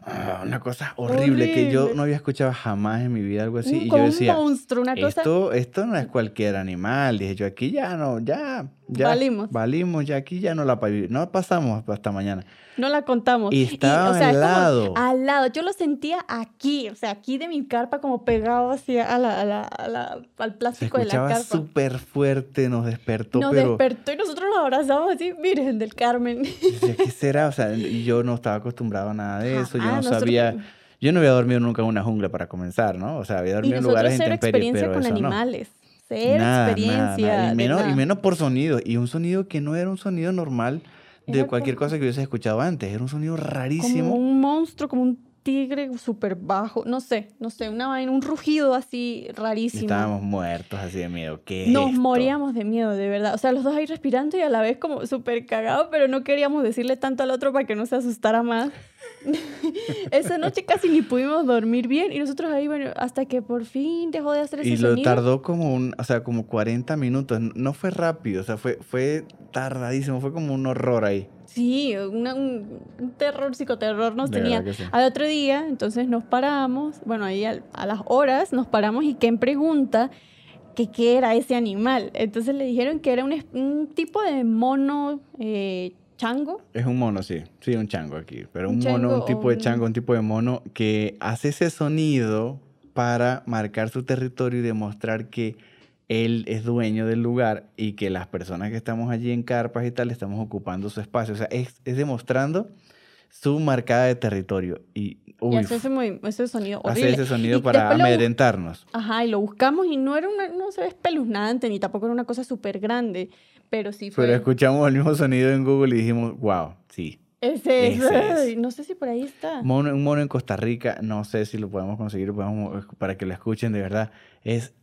Ah, una cosa horrible, que yo no había escuchado jamás en mi vida algo así. un- y yo decía, un monstruo, una cosa... esto, esto no es cualquier animal. Dije yo, aquí ya no, ya, ya. Valimos. Valimos, ya aquí ya no la no pasamos hasta mañana. No la contamos. Y estaba es al como lado. al lado. Yo lo sentía aquí, o sea, aquí de mi carpa, como pegado hacia a la, a la- a la- al Se plástico de la carpa. súper fuerte, nos despertó, Nos pero despertó y nosotros nos abrazamos así, Virgen del Carmen. decía, ¿qué será? O sea, yo no estaba acostumbrado a nada de eso, yo Ajá, no nosotros- sabía, yo no había dormido nunca en una jungla para comenzar, ¿no? O sea, había Y dormido en lugares cero experiencia pero con eso no. animales. Cero Nada, experiencia. nada, nada. Y, menos, y menos por sonido. Y un sonido que no era un sonido normal de Era cualquier como- cosa que hubiese escuchado antes. Era un sonido rarísimo. Como un monstruo, como un tigre súper bajo. No sé, no sé, una vaina, un rugido así rarísimo. estábamos muertos así de miedo. ¿Qué es Nos esto? moríamos de miedo, de verdad. O sea, los dos ahí respirando y a la vez como súper cagados, pero no queríamos decirle tanto al otro para que no se asustara más. Esa noche casi ni pudimos dormir bien y nosotros ahí, bueno, hasta que por fin dejó de hacer ese Y lo sonido. tardó como un, o sea, como 40 minutos. No fue rápido, o sea, fue, fue tardadísimo. Fue como un horror ahí. Sí, una- un, terror, psicoterror nos De tenía. sí. Al otro día, entonces nos paramos, bueno, ahí a, las horas nos paramos y Ken pregunta que qué era ese animal. Entonces le dijeron que era un tipo de mono eh, chango. Es un mono, sí. Sí, un chango aquí. Pero Un un, mono, un tipo de chango, un tipo de mono que hace ese sonido para marcar su territorio y demostrar que él es dueño del lugar y que las personas que estamos allí en carpas y tal estamos ocupando su espacio. O sea, es, es demostrando su marcada de territorio. Y, hace ese, ese sonido hace ese sonido Y para amedrentarnos. Ajá, y lo buscamos y no era una, no se ve espeluznante ni tampoco era una cosa súper grande, pero sí fue. Pero escuchamos el mismo sonido en Google y dijimos, wow, sí. ese es. ese es. Ay, No sé si por ahí está. Mono, un mono en Costa Rica, no sé si lo podemos conseguir podemos- para que lo escuchen de verdad. Es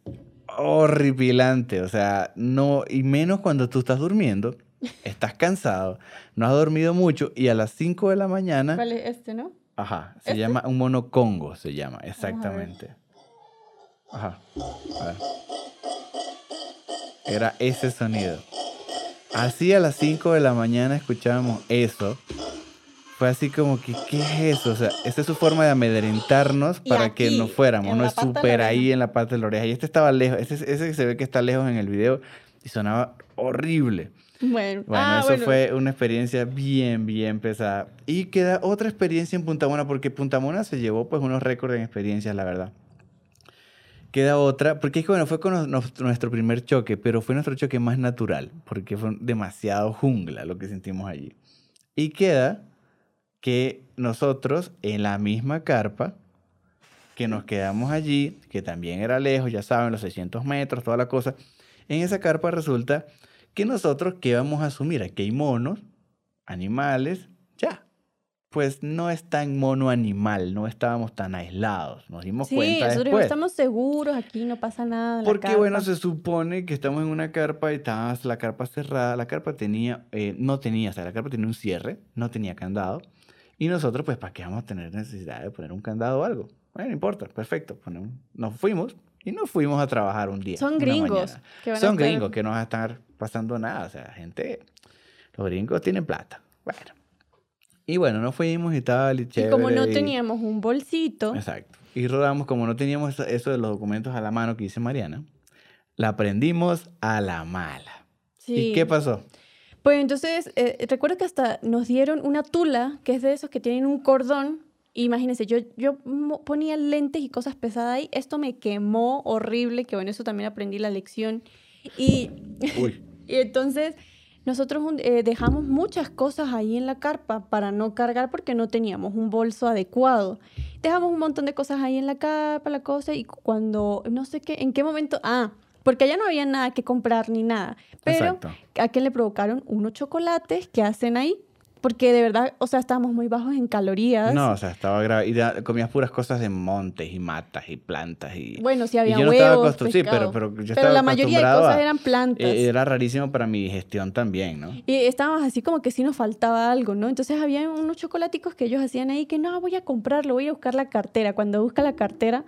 horripilante, o sea, no, y menos cuando tú estás durmiendo, estás cansado, no has dormido mucho y a las 5 de la mañana, ¿Cuál es este, no? ajá, se ¿Este? llama un mono congo, se llama, ver. exactamente. Ajá, a ver. Era ese sonido. Así a las 5 de la mañana escuchábamos eso. Fue así como que, ¿qué es eso? O sea, esa es su forma de amedrentarnos Y para que aquí, nos fuéramos. en No es súper ahí en la parte de la oreja. Y este estaba lejos. Ese, ese que se ve que está lejos en el video y sonaba horrible. Bueno, Bueno, ah, eso bueno. fue una experiencia bien, bien pesada. Y queda otra experiencia en Punta Mona, porque Punta Mona se llevó pues unos récords en experiencias, la verdad. Queda otra, porque es que, bueno, fue con nuestro primer choque, pero fue nuestro choque más natural, porque fue demasiado jungla lo que sentimos allí. Y queda que nosotros en la misma carpa, que nos quedamos allí, que también era lejos, ya saben, los 600 metros, toda la cosa, en esa carpa resulta que nosotros, ¿qué vamos a asumir? Aquí hay monos, animales. Pues no es tan mono animal, no estábamos tan aislados, nos dimos Sí, cuenta nosotros después. estamos seguros, aquí no pasa nada. Porque bueno, se supone que estamos en una carpa y estaba la carpa cerrada. La carpa tenía, eh, no tenía, o sea, la carpa tenía un cierre, no tenía candado. Y nosotros, pues, ¿para qué vamos a tener necesidad de poner un candado o algo? Bueno, no importa, perfecto. ponemos- nos fuimos, Y nos fuimos a trabajar un día. Son gringos. que van a Son estar- gringos que no van a estar pasando nada. O sea, gente, los gringos tienen plata. Bueno. Y bueno, nos fuimos y tal, y Y chévere. como no y- teníamos un bolsito, Exacto. Y rodamos, como no teníamos eso, de los documentos a la mano que dice Mariana, la aprendimos a la mala. sí. ¿Y qué pasó? Pues entonces, eh, recuerdo que hasta nos dieron una tula, que es de esos que tienen un cordón. Imagínense, yo, yo ponía lentes y cosas pesadas ahí. Esto me quemó horrible, que bueno, eso también aprendí la lección. Y, Uy. y entonces, nosotros eh, dejamos muchas cosas ahí en la carpa para no cargar porque no teníamos un bolso adecuado. Dejamos un montón de cosas ahí en la carpa, la cosa, y cuando, no sé qué, en qué momento, ah, porque allá no había nada que comprar ni nada. Pero Exacto. a quien le provocaron unos chocolates que hacen ahí, porque de verdad, o sea, estábamos muy bajos en calorías. No, o sea, estaba grave. Y comías puras cosas de montes y matas y plantas y... Bueno, sí y había yo no estaba huevos, acostum- Sí, pero, pero yo Pero estaba la mayoría de cosas a- eran plantas. eh, Era rarísimo para mi digestión también, ¿no? Y estábamos así como que sí nos faltaba algo, ¿no? Entonces había unos chocolaticos que ellos hacían ahí que no, voy a comprarlo, voy a buscar la cartera. Cuando busca la cartera,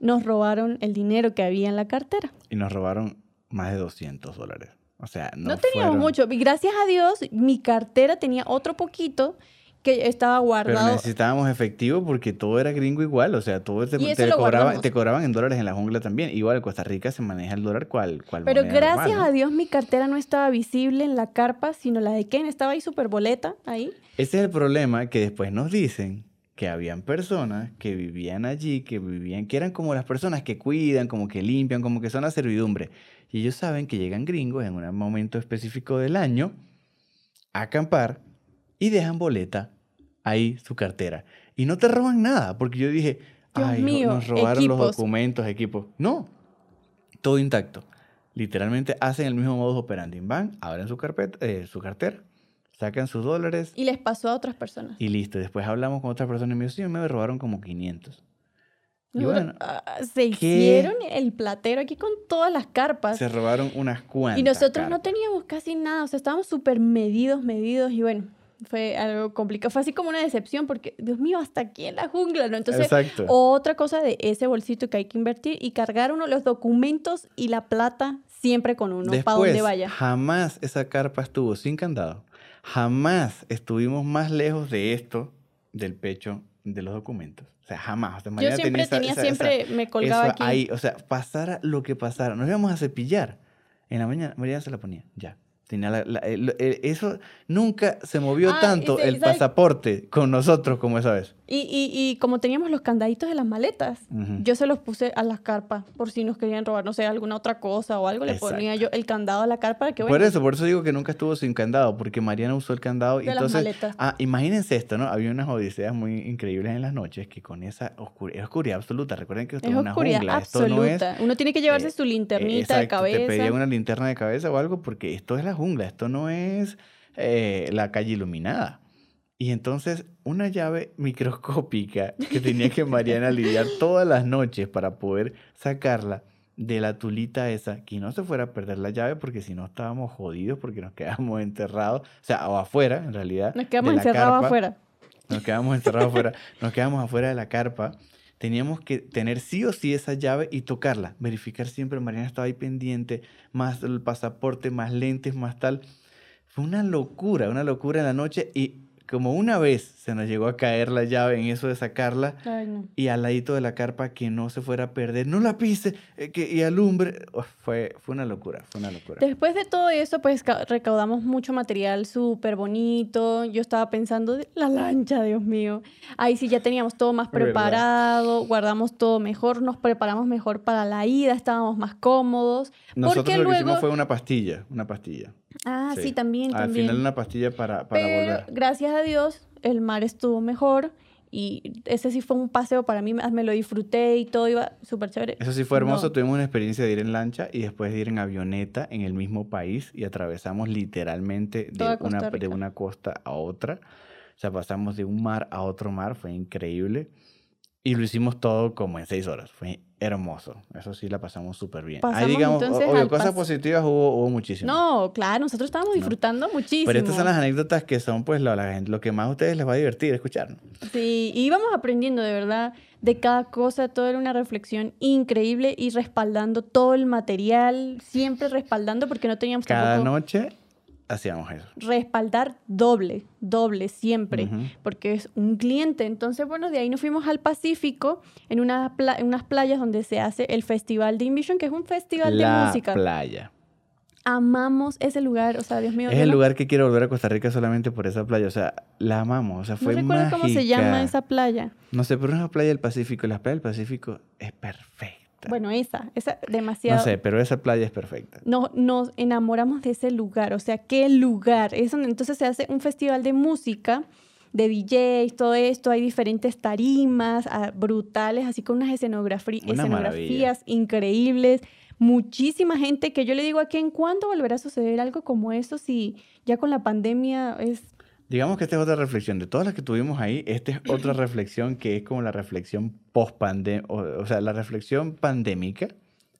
nos robaron el dinero que había en la cartera. Y nos robaron más de 200 dólares. O sea, no, No, teníamos fueron- mucho. Gracias a Dios, mi cartera tenía otro poquito que estaba Pero guardado. necesitábamos efectivo porque todo era gringo igual, o sea, todo te, te guardamos. te cobraban en dólares en la jungla también. Igual en Costa Rica se maneja el dólar cual, cual Pero gracias normal, ¿no? a Dios mi cartera no estaba visible en la carpa, sino la de Ken estaba ahí súper boleta, ahí. Ese es el problema que después nos dicen que habían personas que vivían allí, que vivían, que eran como las personas que cuidan, como que limpian, como que son la servidumbre. Y ellos saben que llegan gringos en un momento específico del año a acampar y dejan boleta ahí su cartera. Y no te roban nada, porque yo dije, Dios ay, mío, nos robaron los equipos". documentos, equipos. No, todo intacto. Literalmente hacen el mismo modus operandi. Van, abren su, carpeta, eh, su cartera, sacan sus dólares Y les pasó a otras personas. y listo. Después hablamos con otras personas y me dijo, sí, me robaron como 500. Y bueno, ah, se ¿qué? hicieron el platero aquí con todas las carpas. se robaron unas cuantas. Y nosotros no teníamos casi nada, o sea, estábamos súper medidos, medidos, y bueno, fue algo complicado. Fue así como una decepción, porque, Dios mío, hasta aquí en la jungla, ¿no? Entonces, Exacto. otra cosa de ese bolsito que hay que invertir y cargar uno los documentos y la plata siempre con uno, para donde vaya. jamás esa carpa estuvo sin candado. Jamás estuvimos más lejos de esto, del pecho de los documentos. O sea, jamás. Sea, Yo siempre esa- tenía, esa- siempre esa- me colgaba eso aquí. ahí. O sea, pasara lo que pasara. Nos íbamos a cepillar. En la mañana, Mariana se la ponía. Ya. Tenía la- la- el- el- eso nunca se movió Ah, tanto se- el pasaporte con nosotros como esa vez. Y, y, y como teníamos los candaditos de las maletas, yo se los puse a las carpas por si nos querían robar, no sé, alguna otra cosa o algo, le ponía yo el candado a la carpa para que, bueno, Por eso, por eso digo que nunca estuvo sin candado, porque Mariana usó el candado y De las entonces, maletas. ah, imagínense esto, ¿no? Había unas odiseas muy increíbles en las noches que con esa oscuridad, oscuridad absoluta, recuerden que esto es, es una oscuridad jungla, esto no es absoluta. Uno tiene que llevarse eh, su linternita eh, de exacto, Te cabeza. una linterna de cabeza o algo porque esto es la jungla, esto no es eh, la calle iluminada. Y entonces una llave microscópica que tenía que Mariana lidiar todas las noches para poder sacarla de la tulita esa, que no se fuera a perder la llave porque si no estábamos jodidos porque nos quedábamos enterrados, o sea, o afuera en realidad. Nos quedamos encerrados carpa. afuera. Nos quedamos encerrados afuera, nos quedamos afuera de la carpa. Teníamos que tener sí o sí esa llave y tocarla, verificar siempre. Mariana estaba ahí pendiente, más el pasaporte, más lentes, más tal. Fue una locura, una locura en la noche y como una vez se nos llegó a caer la llave en eso de sacarla Ay, no. y al ladito de la carpa que no se fuera a perder, no la pise eh, que, y alumbre. Uf, fue, fue una locura, fue una locura. Después de todo eso, pues ca- recaudamos mucho material súper bonito. Yo estaba pensando, la lancha, Dios mío. Ahí sí ya teníamos todo más verdad. preparado, guardamos todo mejor, nos preparamos mejor para la ida, estábamos más cómodos. Nosotros porque lo que hicimos fue una pastilla, una pastilla. Ah, sí, Sí. también, Al también. final una pastilla para, para Pero volver. gracias a Dios, el mar estuvo mejor y ese sí fue un paseo para mí, me lo disfruté y todo iba súper chévere. Eso sí fue hermoso. No. Tuvimos una experiencia de ir en lancha y después de ir en avioneta en el mismo país y atravesamos literalmente de, una, de una costa a otra. O sea, pasamos de un mar a otro mar, fue increíble. Y lo hicimos todo como en seis horas. Fue hermoso. Eso sí, la pasamos súper bien. Pasamos Ahí, digamos, entonces obvio, cosas positivas hubo, hubo muchísimas. No, claro, nosotros estábamos No. disfrutando muchísimo. Pero estas son las anécdotas que son, pues, lo, la gente- lo que más a ustedes les va a divertir escuchar. Sí, y íbamos aprendiendo de verdad de cada cosa, todo era una reflexión increíble y respaldando todo el material, siempre respaldando porque no teníamos Cada tampoco noche hacíamos eso. respaldar doble, doble siempre, porque es un cliente. Entonces, bueno, de ahí nos fuimos al Pacífico, en, una pla- en unas playas donde se hace el Festival de Invision, que es un festival La de música. playa. Amamos ese lugar, o sea, Dios mío. Es el no- lugar que quiero volver a Costa Rica solamente por esa playa. O sea, la amamos. O sea, No fue recuerdo cómo se mágica. llama esa playa. No sé, pero es una playa del Pacífico. La playa del Pacífico es perfecta. Bueno, esa, esa demasiado. no sé, pero esa playa es perfecta. no- nos enamoramos de ese lugar. O sea, ¿qué lugar? Es donde entonces se hace un festival de música, de DJs, todo esto. Hay diferentes tarimas ah, brutales, así con unas Una escenografías increíbles. Muchísima gente que yo le digo a quién, ¿cuándo volverá a suceder algo como eso si ya con la pandemia es... Digamos que esta es otra reflexión. De todas las que tuvimos ahí, esta es otra reflexión que es como la reflexión post-pandemia. O, o sea, la reflexión pandémica.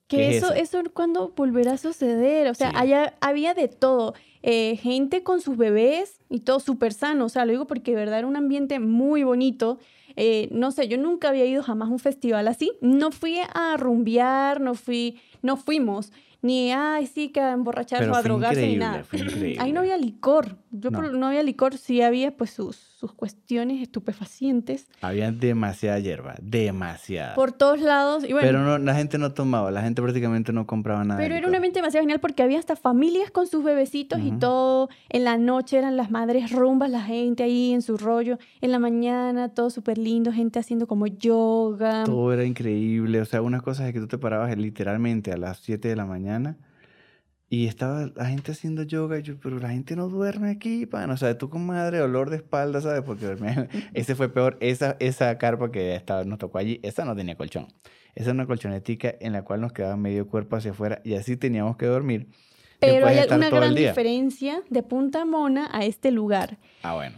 ¿Qué Que es eso, eso? cuando volverá a suceder. O sea, Sí. allá había de todo. Eh, gente con sus bebés y todo súper sano. O sea, lo digo porque de verdad era un ambiente muy bonito. Eh, no sé, yo nunca había ido jamás a un festival así. No fui a rumbear, no fui, no fuimos. Ni, ay, sí, que a emborracharse o a drogarse ni nada. Ahí no había licor. Yo No. había licor, sí había pues sus, sus cuestiones estupefacientes Había demasiada hierba. Demasiada. por todos lados. Y bueno, Pero no, la gente no tomaba. La gente prácticamente no compraba nada. de Pero era un ambiente demasiado genial porque había hasta familias con sus bebecitos y todo. En la noche eran las madres rumbas, la gente ahí en su rollo. En la mañana todo súper lindo, gente haciendo como yoga. Todo era increíble. O sea, una cosa es que tú te parabas literalmente a las 7 de la mañana y estaba la gente haciendo yoga. Y yo, pero la gente no duerme aquí, pan. O sea, tú con madre, dolor de espalda, ¿sabes? Porque dormía- ese fue peor. Esa, esa carpa que estaba, nos tocó allí, esa no tenía colchón. Esa era una colchonetica en la cual nos quedaba medio cuerpo hacia afuera y así teníamos que dormir. Pero hay una gran diferencia de Punta Mona a este lugar. Ah, bueno.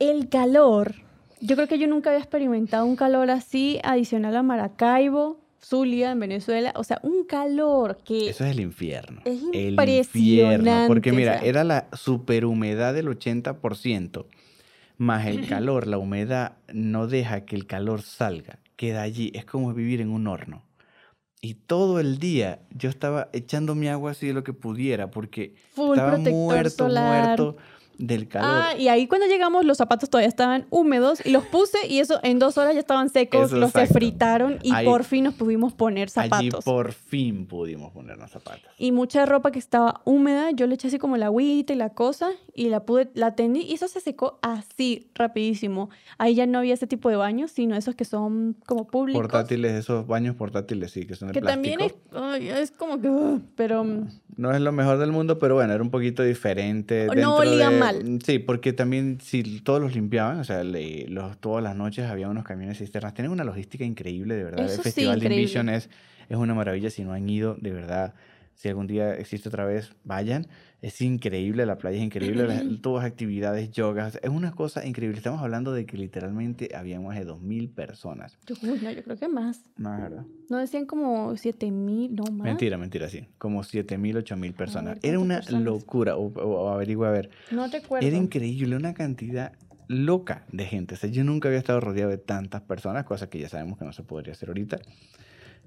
El calor. Yo creo que yo nunca había experimentado un calor así adicional a Maracaibo, Zulia, en Venezuela. O sea, un calor que... Eso es el infierno. Es El infierno. Porque impresionante, mira, o sea. era la superhumedad del 80%, más el calor, la humedad no deja que el calor salga, queda allí. Es como vivir en un horno. Y todo el día yo estaba echando mi agua así de lo que pudiera, porque Full estaba muerto, solar. muerto del calor. Ah, y ahí cuando llegamos los zapatos todavía estaban húmedos y los puse y eso en dos horas ya estaban secos, Eso, los se exacto. fritaron y Ahí- por fin nos pudimos poner Allí zapatos. por fin pudimos ponernos zapatos. Y mucha ropa que estaba húmeda, yo le eché así como la agüita y la cosa y la pude, la tendí y eso se secó así rapidísimo. Ahí ya no había ese tipo de baños, sino esos que son como públicos. Portátiles, esos baños portátiles, sí, que son de que plástico. también es, ay, es como que, uh, pero No es lo mejor del mundo, pero bueno, era un poquito diferente. No olía de- mal. Sí, porque también si todos los limpiaban, o sea, le- los, todas las noches había unos camiones cisternas. Tienen una logística increíble, de verdad. Eso El sí, Festival de. Invision es, es una maravilla. Si no han ido, de verdad, si algún día existe otra vez, vayan. Es increíble, la playa es increíble, las- todas actividades, yogas. Es una cosa increíble. Estamos hablando de que literalmente había más de 2.000 personas. yo, no, yo creo que más. Más, ¿verdad? No decían como siete mil, no más. Mentira, mentira, sí. Como 7.000, 8.000 personas. ver, Era ¿cuántas una personas? locura. O, o- averigua a ver. No recuerdo. Era increíble, una cantidad loca de gente. O sea, yo nunca había estado rodeado de tantas personas, cosa que ya sabemos que no se podría hacer ahorita,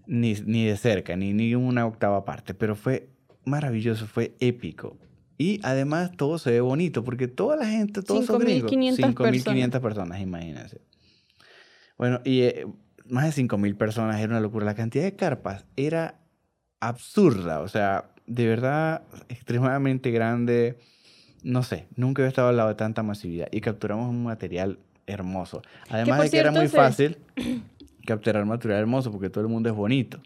ni, ni de cerca, ni, ni una octava parte, pero fue maravilloso, fue épico. Y además todo se ve bonito, porque toda la gente, todos son gringos. 5.500 5.500 personas, imagínense. Bueno, y eh, más de 5.000 personas, era una locura. La cantidad de carpas era absurda, o sea, de verdad, extremadamente grande. No sé, nunca había estado al lado de tanta masividad y capturamos un material hermoso. Además de que era cierto, muy se- fácil capturar material hermoso porque todo el mundo es bonito.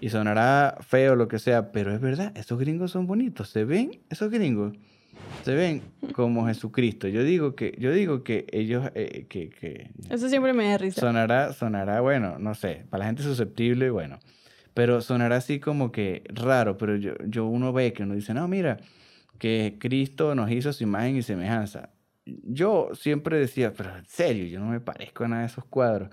Y sonará feo lo que sea, pero es verdad, esos gringos son bonitos. ¿Se ven esos gringos? Se ven como Jesucristo. Yo digo que, yo digo que ellos, eh, que, que Eso siempre me da risa. sonará, sonará, bueno, no sé, para la gente susceptible, bueno, pero sonará así como que raro, pero yo, yo uno ve que uno dice, no, mira, que Cristo nos hizo su imagen y semejanza. Yo siempre decía, pero en serio, yo no me parezco a nada de esos cuadros.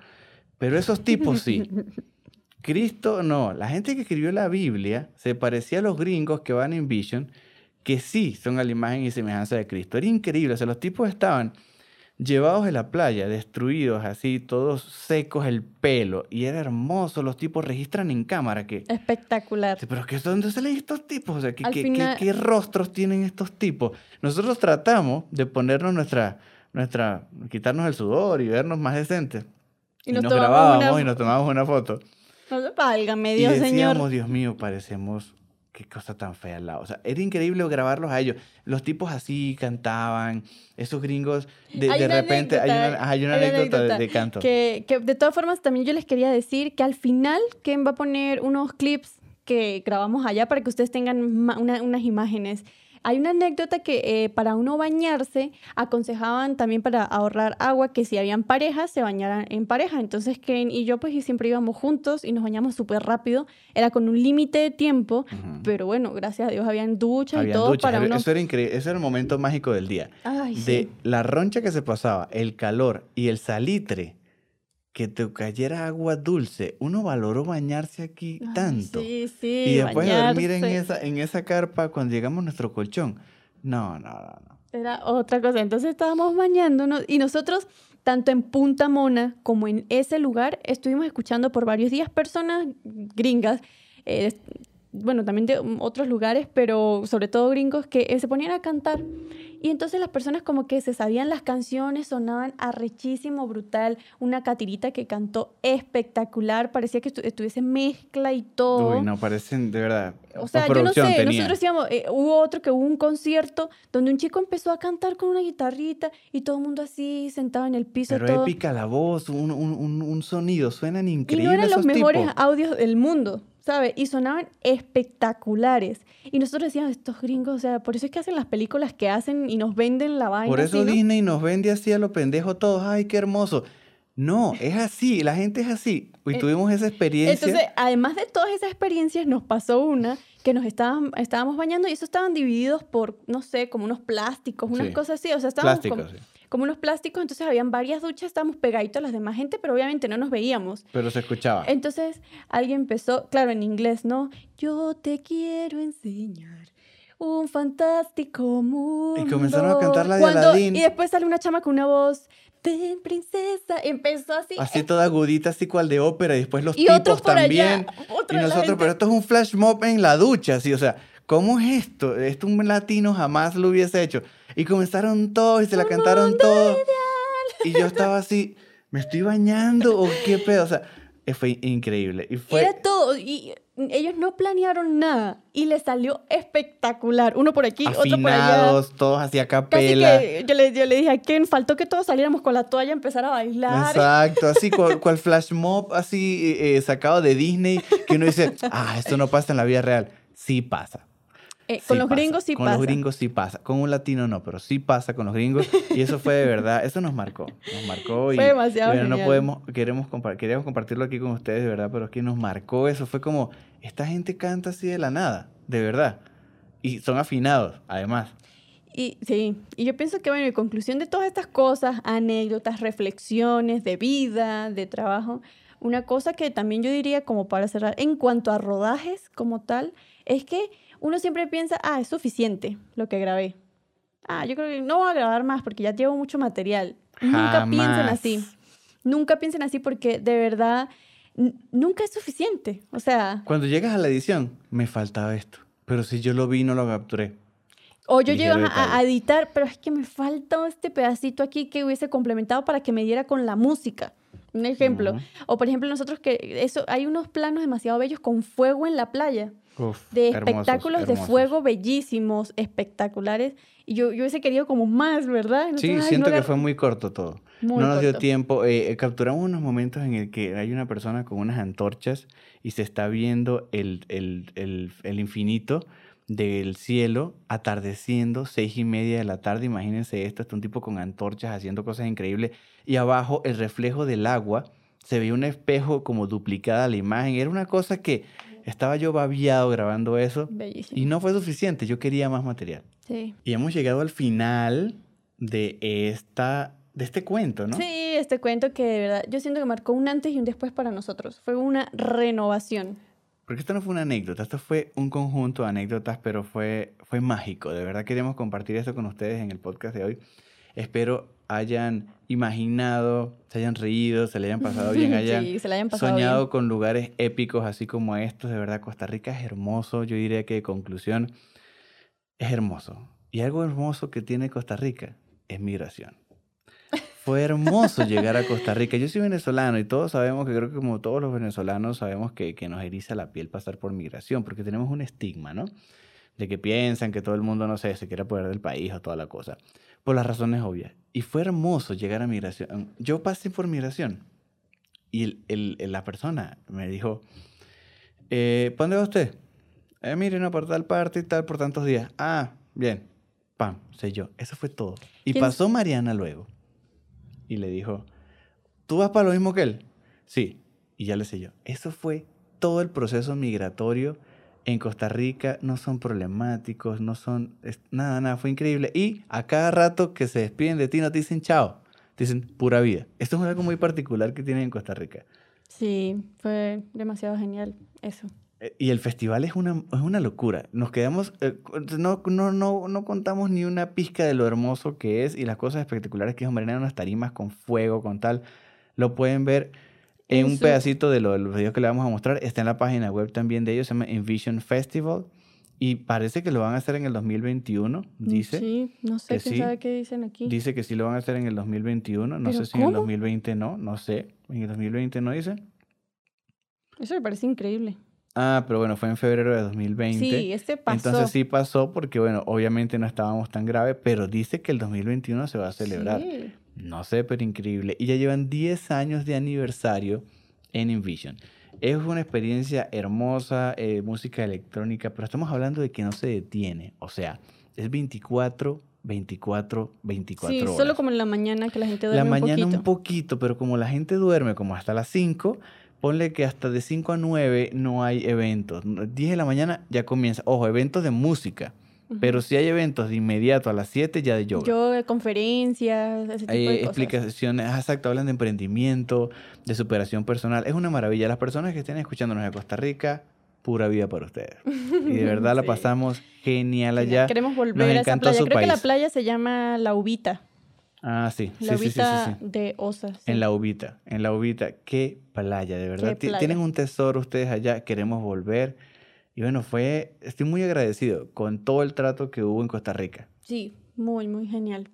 Pero esos tipos sí. Cristo no. La gente que escribió la Biblia se parecía a los gringos que van en Vision, que sí son a la imagen y semejanza de Cristo. Era increíble. O sea, los tipos estaban llevados de la playa, destruidos así, todos secos el pelo. Y era hermoso. Los tipos registran en cámara que... Espectacular. Pero ¿qué, ¿dónde salen estos tipos? O sea, ¿qué, qué, qué, qué rostros tienen estos tipos? Nosotros tratamos de ponernos nuestra... nuestra quitarnos el sudor y vernos más decentes. Y nos, grabábamos una... y nos tomábamos una foto. No se válgame, Dios y decíamos, señor. Dios mío, parecemos qué cosa tan fea al lado. O sea, era increíble grabarlos a ellos. Los tipos así cantaban, esos gringos, de, de repente hay una, hay una, hay anécdota, anécdota de, de, canto. Que, que de todas formas también yo les quería decir que al final Ken va a poner unos clips que grabamos allá para que ustedes tengan una, unas imágenes. Hay una anécdota que eh, para uno bañarse aconsejaban también para ahorrar agua que si habían parejas se bañaran en pareja. Entonces Ken y yo pues siempre íbamos juntos y nos bañamos súper rápido. Era con un límite de tiempo, uh -huh. pero bueno, gracias a Dios habían duchas y todo duchas. para uno... Eso era increíble. Ese era el momento mágico del día. Ay, de sí. la roncha que se pasaba, el calor y el salitre que te cayera agua dulce. Uno valoró bañarse aquí Ay, tanto. sí, sí, y después de dormir en bañarse. esa, en esa carpa cuando llegamos a nuestro colchón. No, no, no, no. Era otra cosa. Entonces estábamos bañándonos y nosotros, tanto en Punta Mona como en ese lugar, estuvimos escuchando por varios días personas gringas, eh, bueno, también de otros lugares, pero sobre todo gringos, que eh, se ponían a cantar. Y entonces las personas como que se sabían las canciones, sonaban arrechísimo, brutal. Una catirita que cantó espectacular, parecía que estu estuviese mezcla y todo. Uy, no, parecen, de verdad. O sea, yo no sé, tenía. nosotros decíamos, eh, hubo otro que hubo un concierto donde un chico empezó a cantar con una guitarrita y todo el mundo así sentado en el piso. Pero todo. épica la voz, un, un, un sonido, suenan increíbles. Y no eran los mejores tipos. audios del mundo. ¿Sabes? Y sonaban espectaculares. Y nosotros decíamos, estos gringos, o sea, por eso es que hacen las películas que hacen y nos venden la vaina. Por eso así, ¿no? Disney nos vende así a lo pendejo todos. Ay, qué hermoso. No, es así, la gente es así. Y Eh, tuvimos esa experiencia. Entonces, además de todas esas experiencias, nos pasó una que nos estaban, estábamos bañando y eso estaban divididos por, no sé, como unos plásticos, unas Sí. cosas así. O sea, estábamos Plásticos, sí. Como unos plásticos, entonces habían varias duchas, estábamos pegaditos a las demás gente, pero obviamente no nos veíamos. Pero se escuchaba. Entonces alguien empezó, claro, en inglés, ¿no? Yo te quiero enseñar un fantástico mundo. Y comenzaron a cantar la de Cuando- Aladdin. Y después sale una chama con una voz, ven princesa, empezó así. Así toda agudita, así cual de ópera, y después los y tipos también. allá. y nosotros, pero esto es un flash mob en la ducha, así, o sea, ¿cómo es esto? Esto un latino jamás lo hubiese hecho. Y comenzaron todos y se la Un cantaron mundo todos. Y yo estaba así, ¿me estoy bañando o qué pedo? O sea, eh, fue increíble. Y fue, Era todo. Y ellos no planearon nada. Y les salió espectacular. Uno por aquí, otro por allá. afinados, todos así a Casi capela. que yo le, yo le dije a Ken, faltó que todos saliéramos con la toalla a empezar a bailar. Exacto, así cual, cual flash mob, así eh, sacado de Disney, que uno dice, ah, esto no pasa en la vida real. Sí pasa. Eh, Sí con los pasa, gringos sí con pasa. los gringos sí pasa. Con un latino no, pero sí pasa con los gringos. Y eso fue de verdad, eso nos marcó. Nos marcó y Fue demasiado bueno, no podemos, queremos, compa- queríamos compartirlo aquí con ustedes, de verdad, pero es que nos marcó eso. Fue como, esta gente canta así de la nada, de verdad. Y son afinados, además. Y sí, y yo pienso que, bueno, en conclusión de todas estas cosas, anécdotas, reflexiones de vida, de trabajo, una cosa que también yo diría como para cerrar, en cuanto a rodajes como tal, es que uno siempre piensa, ah, es suficiente lo que grabé. Ah, yo creo que no voy a grabar más porque ya llevo mucho material. Nunca piensen Jamás. así. Nunca piensen así porque de verdad nunca es suficiente. O sea, Cuando llegas a la edición, me faltaba esto. Pero si yo lo vi, no lo capturé. O yo llego a, a editar, pero es que me falta este pedacito aquí que hubiese complementado para que me diera con la música. Un ejemplo. Ujú. O por ejemplo, nosotros que eso hay unos planos demasiado bellos con fuego en la playa, Uf, de hermosos, espectáculos de fuego bellísimos, espectaculares. Y yo, yo hubiese querido como más, ¿verdad? Sí, Nosotros, ay, siento no que fue muy corto todo. Muy no nos dio tiempo. Eh, eh, capturamos unos momentos en el que hay una persona con unas antorchas y se está viendo el, el, el, el infinito del cielo atardeciendo, seis y media de la tarde. Imagínense esto, está un tipo con antorchas haciendo cosas increíbles. Y abajo el reflejo del agua, se veía un espejo como duplicada la imagen. Era una cosa que estaba yo babiado grabando eso Bellísimo. y no fue suficiente. Yo quería más material. Sí. Y hemos llegado al final de esta de este cuento, ¿no? Sí, este cuento que de verdad yo siento que marcó un antes y un después para nosotros. Fue una renovación. Porque esto no fue una anécdota, esto fue un conjunto de anécdotas, pero fue, fue mágico. De verdad queremos compartir esto con ustedes en el podcast de hoy. Espero hayan imaginado, se hayan reído, se le hayan pasado bien, Sí, se hayan pasado soñado bien. con lugares épicos así como estos. De verdad, Costa Rica es hermoso. Yo diría que de conclusión es hermoso. Y algo hermoso que tiene Costa Rica es migración. Fue hermoso llegar a Costa Rica. Yo soy venezolano y todos sabemos que creo que como todos los venezolanos sabemos que, que nos eriza la piel pasar por migración porque tenemos un estigma, ¿no? De que piensan que todo el mundo, no sé, se quiere apoderar del país o toda la cosa. Por las razones obvias. Y fue hermoso llegar a migración. Yo pasé por migración y el- el- la persona me dijo, eh, ¿para dónde va usted? Eh, mire, no, por tal parte y tal, por tantos días. Ah, bien. Pam, sé yo. Eso fue todo. Y ¿Quién- pasó Mariana luego. Y le dijo, ¿tú vas para lo mismo que él? Sí. Y ya le sé yo. Eso fue todo el proceso migratorio en Costa Rica. No son problemáticos, no son... nada, nada. Fue increíble. Y a cada rato que se despiden de ti no te dicen chao. Te dicen pura vida. Esto es algo muy particular que tienen en Costa Rica. Sí, fue demasiado genial eso. Eh, Y el festival es una, es una locura. Nos quedamos, eh, no, no, no, no contamos ni una pizca de lo hermoso que es y las cosas espectaculares que es. Eran unas tarimas con fuego, con tal. Lo pueden ver en un pedacito de, lo, de los videos que le vamos a mostrar. Está en la página web también de ellos, se llama Envision Festival. Y parece que lo van a hacer en el 2021, dice. Mm, Sí, no sé, que quién sí. sabe qué dicen aquí. Dice que sí lo van a hacer en el 2021. No ¿Pero sé si en el cómo? 2020 no, no sé. En el 2020 no dice. Eso me parece increíble. Ah, pero bueno, fue en febrero de 2020. Sí, este pasó. Entonces sí pasó porque, bueno, obviamente no estábamos tan grave, pero dice que el 2021 se va a celebrar. Sí. No sé, pero increíble. Y ya llevan 10 años de aniversario en Envision. Es una experiencia hermosa, eh, música electrónica, pero estamos hablando de que no se detiene. O sea, es 24, 24, 24 Sí, horas. solo como en la mañana que la gente duerme La mañana un poquito, pero como la gente duerme como hasta las 5, ponle que hasta de 5 a 9 no hay eventos. 10 de la mañana ya comienza. Ojo, eventos de música. Pero si hay eventos de inmediato a las 7 ya de yoga. Yoga, conferencias, ese tipo Hay de cosas. explicaciones, ah, exacto, hablan de emprendimiento, de superación personal. Es una maravilla. Las personas que estén escuchándonos de Costa Rica, pura vida para ustedes. Y de verdad la pasamos genial allá. Queremos Nos volver a esa playa. Creo que la playa se llama La Ubita. Ah, sí, sí, La sí, sí, sí, Ubita sí. de Osa. sí. En la Ubita, en la Ubita. Qué playa, de verdad. Playa. Tienen un tesoro ustedes allá, queremos volver. Y bueno, fue, estoy muy agradecido con todo el trato que hubo en Costa Rica. Sí, muy, muy genial.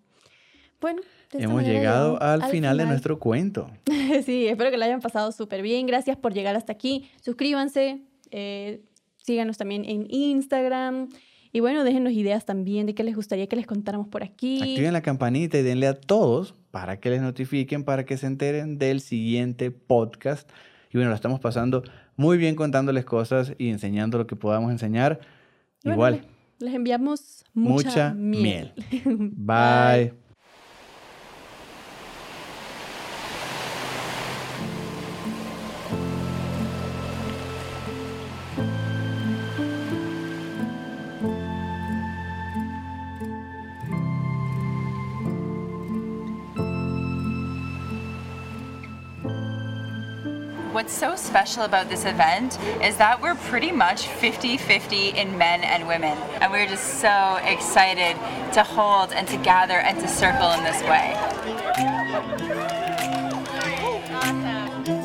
Bueno, Hemos llegado llegamos al, final, de nuestro cuento. sí, espero que la hayan pasado súper bien. Gracias por llegar hasta aquí. Suscríbanse, eh, síganos también en Instagram. Y bueno, déjenos ideas también de qué les gustaría que les contáramos por aquí. Activen la campanita y denle a todos para que les notifiquen, para que se enteren del siguiente podcast. Y bueno, lo estamos pasando muy bien contándoles cosas y enseñando lo que podamos enseñar. Bueno, Igual, les, enviamos mucha, mucha miel. Bye. What's so special about this event is that we're pretty much 50 50 in men and women. And we're just so excited to hold and to gather and to circle in this way. Freedom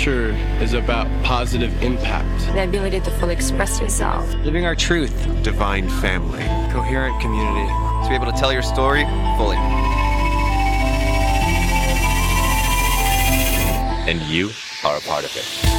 culture is about positive impact. the ability to fully express yourself. living our truth, divine family. coherent community. to be able to tell your story fully. And you are a part of it.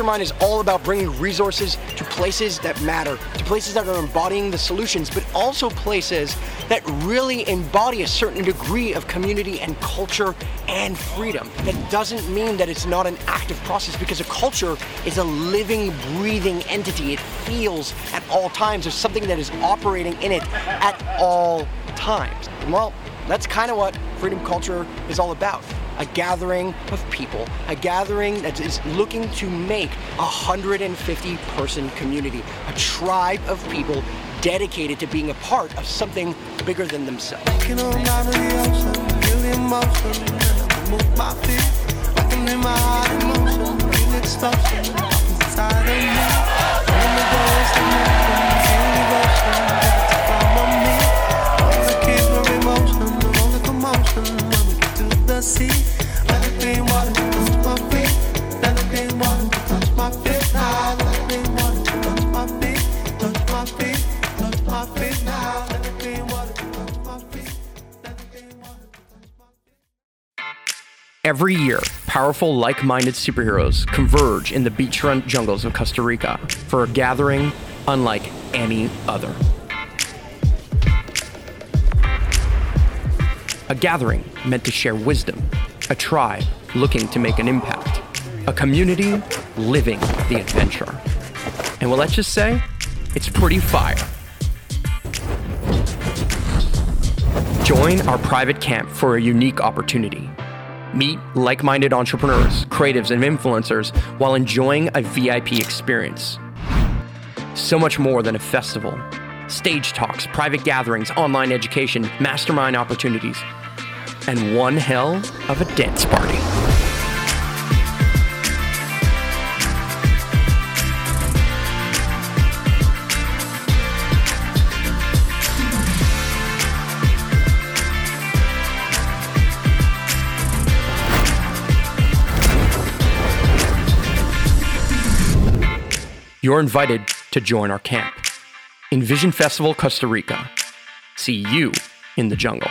Mastermind is all about bringing resources to places that matter, to places that are embodying the solutions, but also places that really embody a certain degree of community and culture and freedom. That doesn't mean that it's not an active process because a culture is a living, breathing entity. It feels at all times. There's something that is operating in it at all times. Well, that's kind of what freedom culture is all about a gathering of people, a gathering that is looking to make a 150 person community, a tribe of people dedicated to being a part of something bigger than themselves. Every year, powerful, like minded superheroes converge in the beachfront jungles of Costa Rica for a gathering unlike any other. A gathering meant to share wisdom, a tribe looking to make an impact, a community living the adventure. And well, let's just say, it's pretty fire. Join our private camp for a unique opportunity. Meet like minded entrepreneurs, creatives, and influencers while enjoying a VIP experience. So much more than a festival. Stage talks, private gatherings, online education, mastermind opportunities, and one hell of a dance party. You're invited to join our camp. Envision Festival Costa Rica. See you in the jungle.